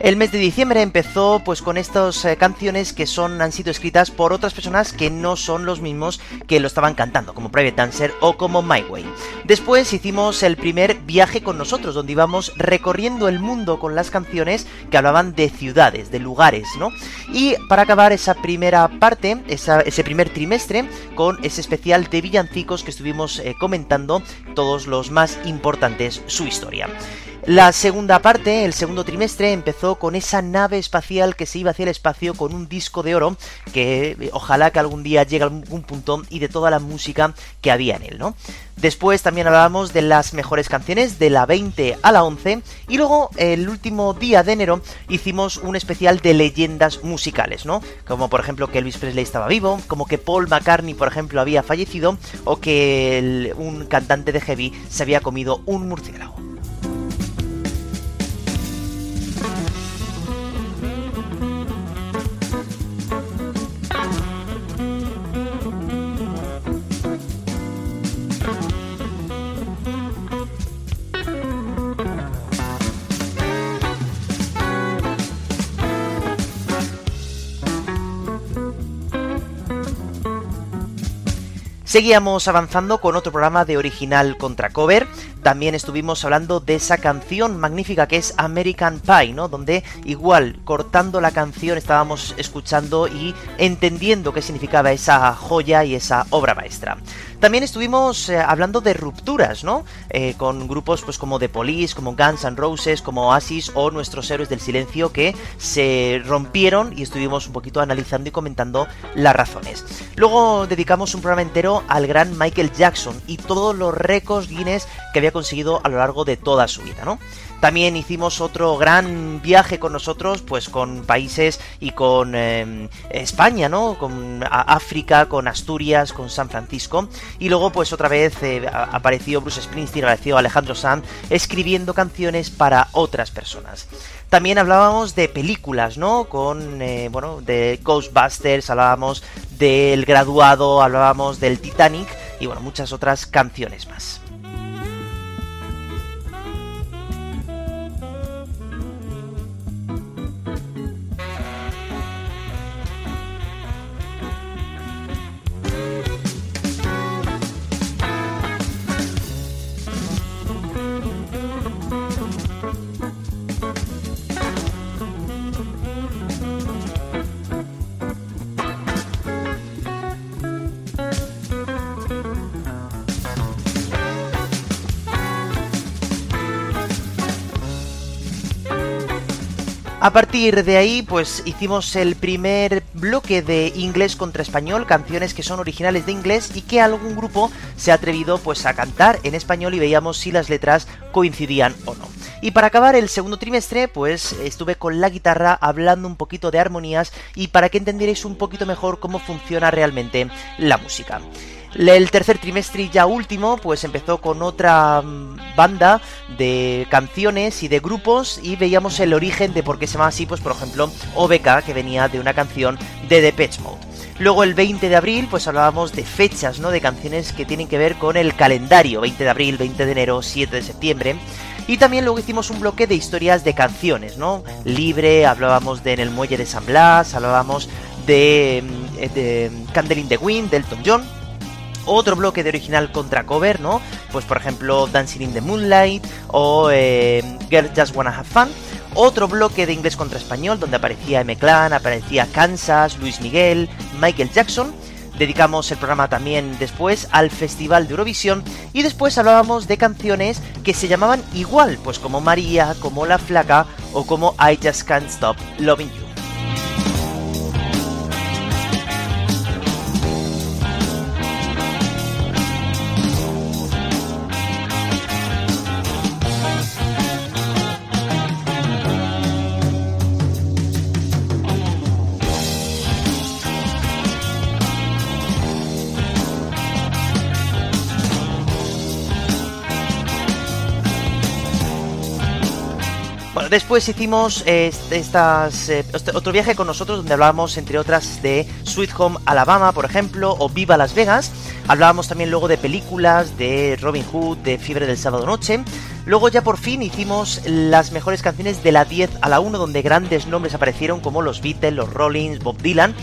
El mes de diciembre empezó pues con estas eh, canciones que son han sido escritas por otras personas que no son los mismos que lo estaban cantando, como Private Dancer o como My Way. Después hicimos el primer viaje con nosotros, donde íbamos recorriendo el mundo con las canciones que hablaban de ciudades, de lugares, ¿no? Y para acabar esa primera parte, ese primer trimestre, con ese especial de villancicos que estuvimos eh, comentando, todos los más importantes, su historia. La segunda parte, el segundo trimestre, empezó con esa nave espacial que se iba hacia el espacio con un disco de oro que eh, ojalá que algún día llegue a algún punto y de toda la música que había en él, ¿no? Después también hablábamos de las mejores canciones de la 20 a la 11 y luego el último día de enero hicimos un especial de leyendas musicales, ¿no? Como por ejemplo que Elvis Presley estaba vivo, como que Paul McCartney por ejemplo había fallecido o que un cantante de heavy se había comido un murciélago. Seguíamos avanzando con otro programa de original contra cover. También estuvimos hablando de esa canción magnífica que es American Pie, ¿no? Donde igual cortando la canción estábamos escuchando y entendiendo qué significaba esa joya y esa obra maestra. También estuvimos eh, hablando de rupturas, ¿no? Eh, con grupos pues como The Police, como Guns N' Roses, como Oasis o Nuestros Héroes del Silencio que se rompieron y estuvimos un poquito analizando y comentando las razones. Luego dedicamos un programa entero al gran Michael Jackson y todos los récords Guinness que había conseguido a lo largo de toda su vida, ¿no? También hicimos otro gran viaje con nosotros, pues con países y con eh, España, ¿no? Con África, con Asturias, con San Francisco. Y luego, pues otra vez eh, apareció Bruce Springsteen, apareció Alejandro Sanz, escribiendo canciones para otras personas. También hablábamos de películas, ¿no? Con, eh, bueno, de Ghostbusters, hablábamos del graduado, hablábamos del Titanic y, bueno, muchas otras canciones más. A partir de ahí, pues hicimos el primer bloque de inglés contra español, canciones que son originales de inglés y que algún grupo se ha atrevido pues a cantar en español y veíamos si las letras coincidían o no. Y para acabar el segundo trimestre, pues estuve con la guitarra hablando un poquito de armonías y para que entendierais un poquito mejor cómo funciona realmente la música. El tercer trimestre ya último, pues empezó con otra mm, banda de canciones y de grupos y veíamos el origen de por qué se llama así, pues por ejemplo, OBK, que venía de una canción de Depeche Mode. Luego el 20 de abril, pues hablábamos de fechas, ¿no? De canciones que tienen que ver con el calendario, 20 de abril, 20 de enero, 7 de septiembre. Y también luego hicimos un bloque de historias de canciones, ¿no? Libre, hablábamos de En el muelle de San Blas, hablábamos de, mm, de Candle in the Wind, de Elton John. Otro bloque de original contra cover, ¿no? Pues por ejemplo Dancing in the Moonlight o eh, Girls Just Wanna Have Fun. Otro bloque de inglés contra español donde aparecía M-Clan, aparecía Kansas, Luis Miguel, Michael Jackson. Dedicamos el programa también después al Festival de Eurovisión y después hablábamos de canciones que se llamaban igual, pues como María, como La Flaca o como I Just Can't Stop Loving You. Después hicimos eh, estas, eh, otro viaje con nosotros donde hablábamos, entre otras, de Sweet Home Alabama, por ejemplo, o Viva Las Vegas. Hablábamos también luego de películas, de Robin Hood, de Fiebre del Sábado Noche. Luego ya por fin hicimos las mejores canciones de la 10 a la 1, donde grandes nombres aparecieron como los Beatles, los Rollins, Bob Dylan.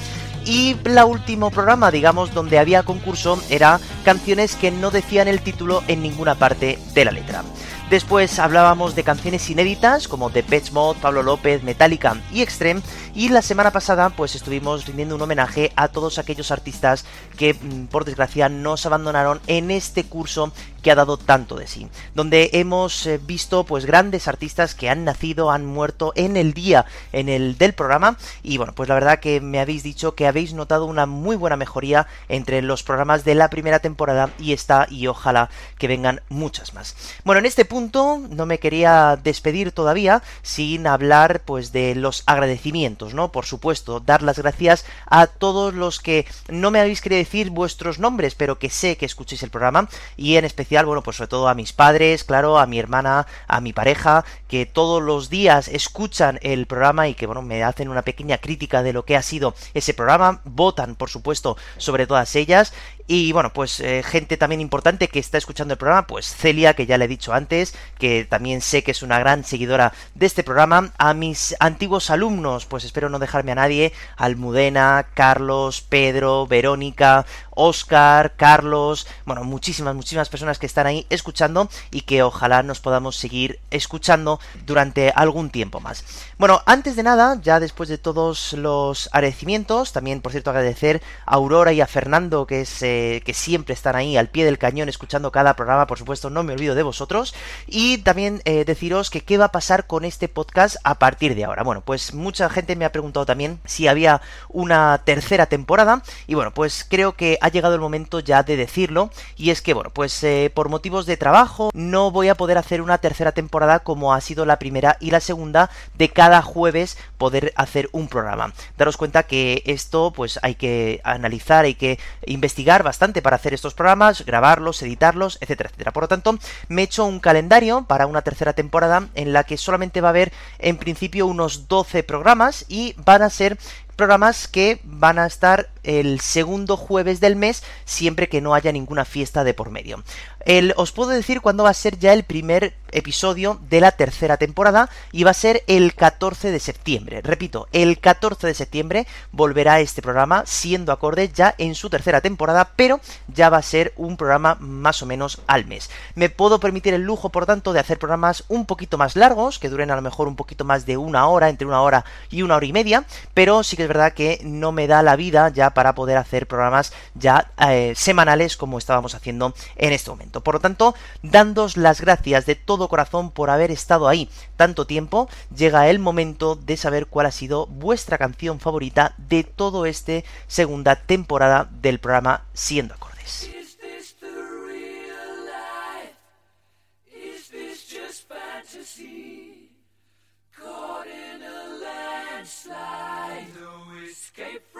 Y la último programa, digamos, donde había concurso era canciones que no decían el título en ninguna parte de la letra. Después hablábamos de canciones inéditas como The Pets Mod, Pablo López, Metallica y Extreme. Y la semana pasada pues estuvimos rindiendo un homenaje a todos aquellos artistas que mm, por desgracia nos abandonaron en este curso que ha dado tanto de sí, donde hemos eh, visto pues grandes artistas que han nacido, han muerto en el día en el del programa y bueno, pues la verdad que me habéis dicho que habéis notado una muy buena mejoría entre los programas de la primera temporada y esta y ojalá que vengan muchas más. Bueno, en este punto no me quería despedir todavía sin hablar pues de los agradecimientos, ¿no? Por supuesto, dar las gracias a todos los que no me habéis querido decir vuestros nombres, pero que sé que escuchéis el programa y en especial bueno, pues sobre todo a mis padres, claro, a mi hermana, a mi pareja, que todos los días escuchan el programa y que, bueno, me hacen una pequeña crítica de lo que ha sido ese programa, votan, por supuesto, sobre todas ellas, y bueno, pues eh, gente también importante que está escuchando el programa, pues Celia, que ya le he dicho antes, que también sé que es una gran seguidora de este programa, a mis antiguos alumnos, pues espero no dejarme a nadie, Almudena, Carlos, Pedro, Verónica, Oscar, Carlos, bueno, muchísimas, muchísimas personas que están ahí escuchando y que ojalá nos podamos seguir escuchando durante algún tiempo más. Bueno, antes de nada, ya después de todos los agradecimientos, también por cierto agradecer a Aurora y a Fernando que, es, eh, que siempre están ahí al pie del cañón escuchando cada programa, por supuesto no me olvido de vosotros, y también eh, deciros que qué va a pasar con este podcast a partir de ahora. Bueno, pues mucha gente me ha preguntado también si había una tercera temporada, y bueno, pues creo que ha llegado el momento ya de decirlo, y es que bueno, pues eh, por motivos de trabajo no voy a poder hacer una tercera temporada como ha sido la primera y la segunda de cada jueves poder hacer un programa. Daros cuenta que esto pues hay que analizar, hay que investigar bastante para hacer estos programas, grabarlos, editarlos, etcétera, etcétera. Por lo tanto, me he hecho un calendario para una tercera temporada en la que solamente va a haber en principio unos 12 programas y van a ser programas que van a estar el segundo jueves del mes, siempre que no haya ninguna fiesta de por medio. El, os puedo decir cuándo va a ser ya el primer episodio de la tercera temporada y va a ser el 14 de septiembre. Repito, el 14 de septiembre volverá este programa siendo acorde ya en su tercera temporada, pero ya va a ser un programa más o menos al mes. Me puedo permitir el lujo, por tanto, de hacer programas un poquito más largos, que duren a lo mejor un poquito más de una hora, entre una hora y una hora y media, pero sí que es verdad que no me da la vida ya para poder hacer programas ya eh, semanales como estábamos haciendo en este momento. Por lo tanto, dándos las gracias de todo corazón por haber estado ahí tanto tiempo, llega el momento de saber cuál ha sido vuestra canción favorita de todo este segunda temporada del programa Siendo Acordes.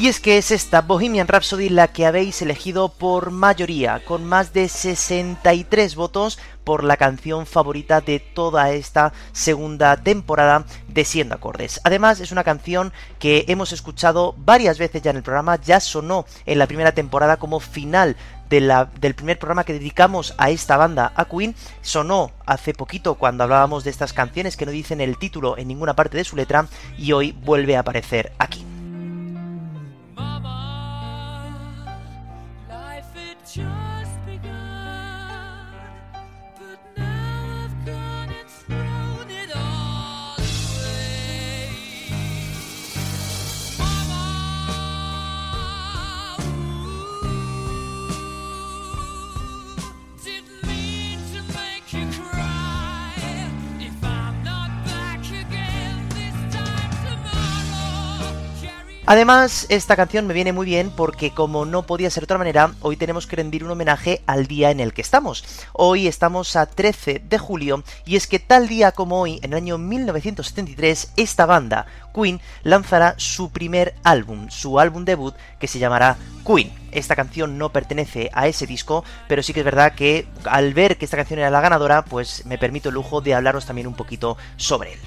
Y es que es esta Bohemian Rhapsody la que habéis elegido por mayoría, con más de 63 votos por la canción favorita de toda esta segunda temporada de Siendo Acordes. Además, es una canción que hemos escuchado varias veces ya en el programa, ya sonó en la primera temporada como final del primer programa que dedicamos a esta banda, a Queen, sonó hace poquito cuando hablábamos de estas canciones que no dicen el título en ninguna parte de su letra y hoy vuelve a aparecer aquí. Además, esta canción me viene muy bien porque como no podía ser de otra manera, hoy tenemos que rendir un homenaje al día en el que estamos. Hoy estamos a 13 de julio y es que tal día como hoy, en el año 1973, esta banda, Queen, lanzará su primer álbum, su álbum debut que se llamará Queen. Esta canción no pertenece a ese disco, pero sí que es verdad que al ver que esta canción era la ganadora, pues me permito el lujo de hablaros también un poquito sobre él.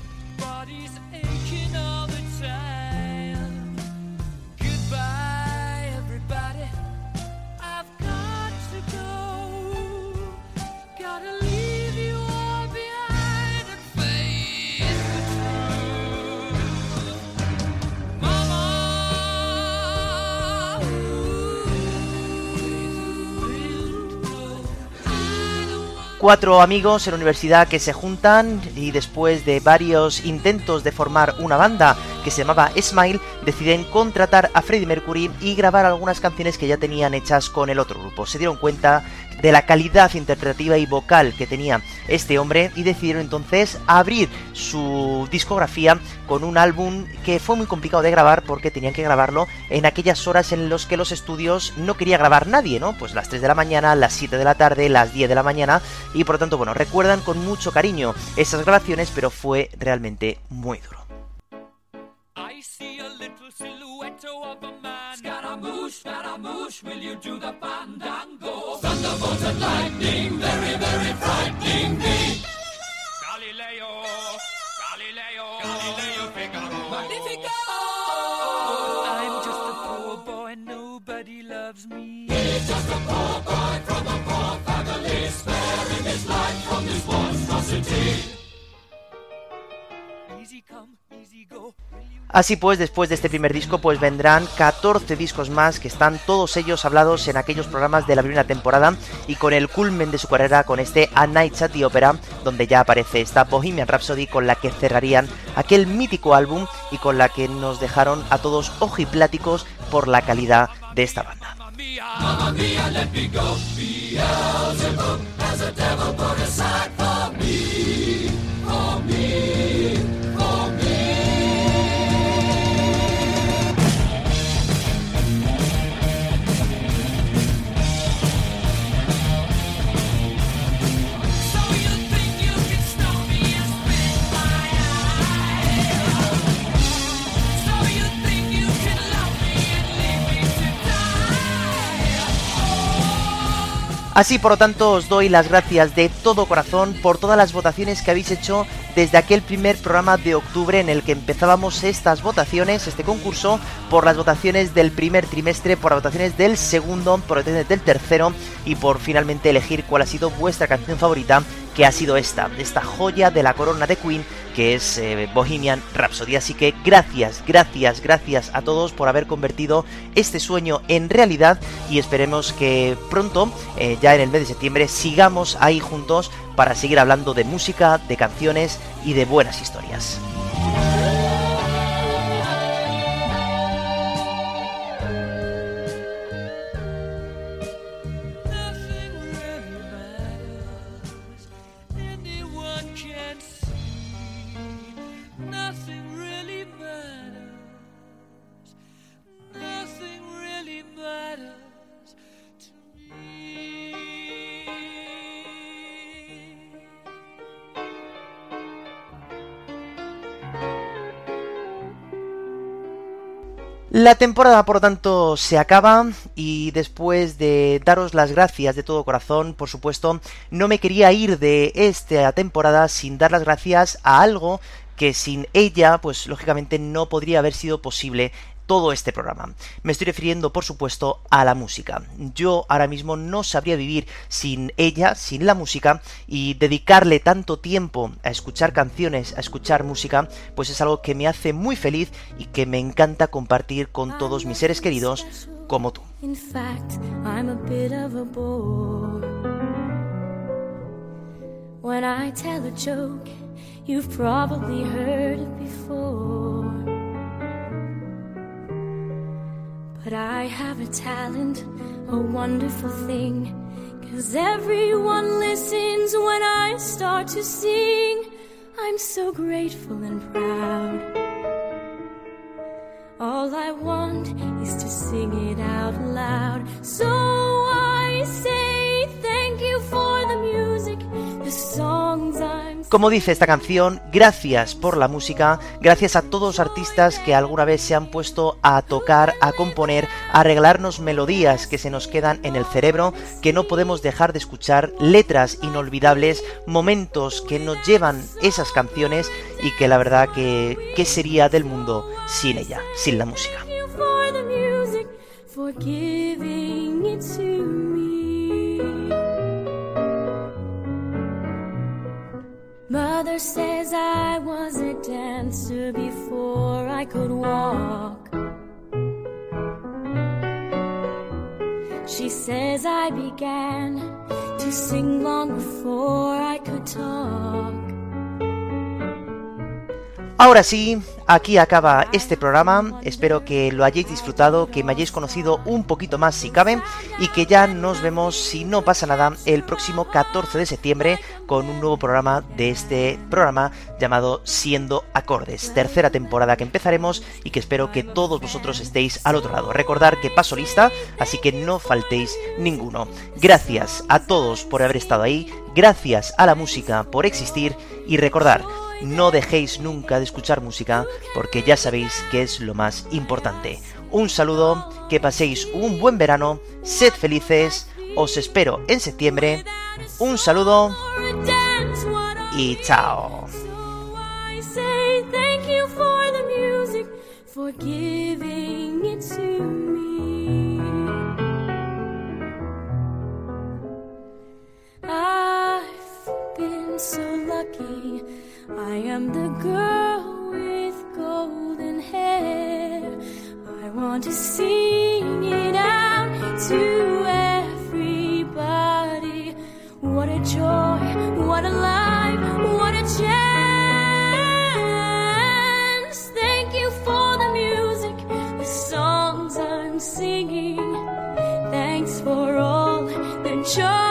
Cuatro amigos en la universidad que se juntan y después de varios intentos de formar una banda que se llamaba Smile, deciden contratar a Freddie Mercury y grabar algunas canciones que ya tenían hechas con el otro grupo. Se dieron cuenta de la calidad interpretativa y vocal que tenía este hombre y decidieron entonces abrir su discografía con un álbum que fue muy complicado de grabar porque tenían que grabarlo en aquellas horas en los que los estudios no quería grabar nadie, ¿no? Pues las 3 de la mañana, las 7 de la tarde, las 10 de la mañana y por lo tanto, bueno, recuerdan con mucho cariño esas grabaciones, pero fue realmente muy duro. I see a little of a man. Scaramouche, Scaramouche, will you do the? Thunderbolt and lightning, very, very frightening me. Galileo, Galileo, Galileo Figaro. Magnifico! I'm just a poor boy, nobody loves me. He's just a poor boy from a poor family, sparing his life from this monstrosity. Easy come, easy go. Así pues, después de este primer disco, pues vendrán 14 discos más que están todos ellos hablados en aquellos programas de la primera temporada y con el culmen de su carrera con este A Night at the Opera, donde ya aparece esta Bohemian Rhapsody con la que cerrarían aquel mítico álbum y con la que nos dejaron a todos ojipláticos por la calidad de esta banda. Así, por lo tanto, os doy las gracias de todo corazón por todas las votaciones que habéis hecho desde aquel primer programa de octubre en el que empezábamos estas votaciones, este concurso, por las votaciones del primer trimestre, por las votaciones del segundo, por las votaciones del tercero y por finalmente elegir cuál ha sido vuestra canción favorita, que ha sido esta, esta joya de la corona de Queen, que es eh, Bohemian Rhapsody. Así que gracias, gracias, gracias a todos por haber convertido este sueño en realidad y esperemos que pronto, eh, ya en el mes de septiembre, sigamos ahí juntos para seguir hablando de música, de canciones y de buenas historias. La temporada, por lo tanto, se acaba y después de daros las gracias de todo corazón, por supuesto, no me quería ir de esta temporada sin dar las gracias a algo que sin ella, pues lógicamente no podría haber sido posible todo este programa. Me estoy refiriendo, por supuesto, a la música. Yo ahora mismo no sabría vivir sin ella, sin la música, y dedicarle tanto tiempo a escuchar canciones, a escuchar música, pues es algo que me hace muy feliz y que me encanta compartir con todos mis seres queridos como tú. But I have a talent, a wonderful thing. Cause everyone listens when I start to sing. I'm so grateful and proud. All I want is to sing it out loud. So I say Como dice esta canción, gracias por la música, gracias a todos los artistas que alguna vez se han puesto a tocar, a componer, a arreglarnos melodías que se nos quedan en el cerebro, que no podemos dejar de escuchar, letras inolvidables, momentos que nos llevan esas canciones y que la verdad que, ¿qué sería del mundo sin ella, sin la música? Mother says I was a dancer before I could walk. She says I began to sing long before I could talk. Ahora sí, aquí acaba este programa. Espero que lo hayáis disfrutado, que me hayáis conocido un poquito más si cabe y que ya nos vemos, si no pasa nada, el próximo 14 de septiembre con un nuevo programa de este programa llamado Siendo Acordes. Tercera temporada que empezaremos y que espero que todos vosotros estéis al otro lado. Recordar que paso lista, así que no faltéis ninguno. Gracias a todos por haber estado ahí, gracias a la música por existir y recordar no dejéis nunca de escuchar música porque ya sabéis que es lo más importante. Un saludo, que paséis un buen verano, sed felices, os espero en septiembre. Un saludo y chao. I am the girl with golden hair. I want to sing it out to everybody. What a joy, what a life, what a chance. Thank you for the music, the songs I'm singing. Thanks for all the joy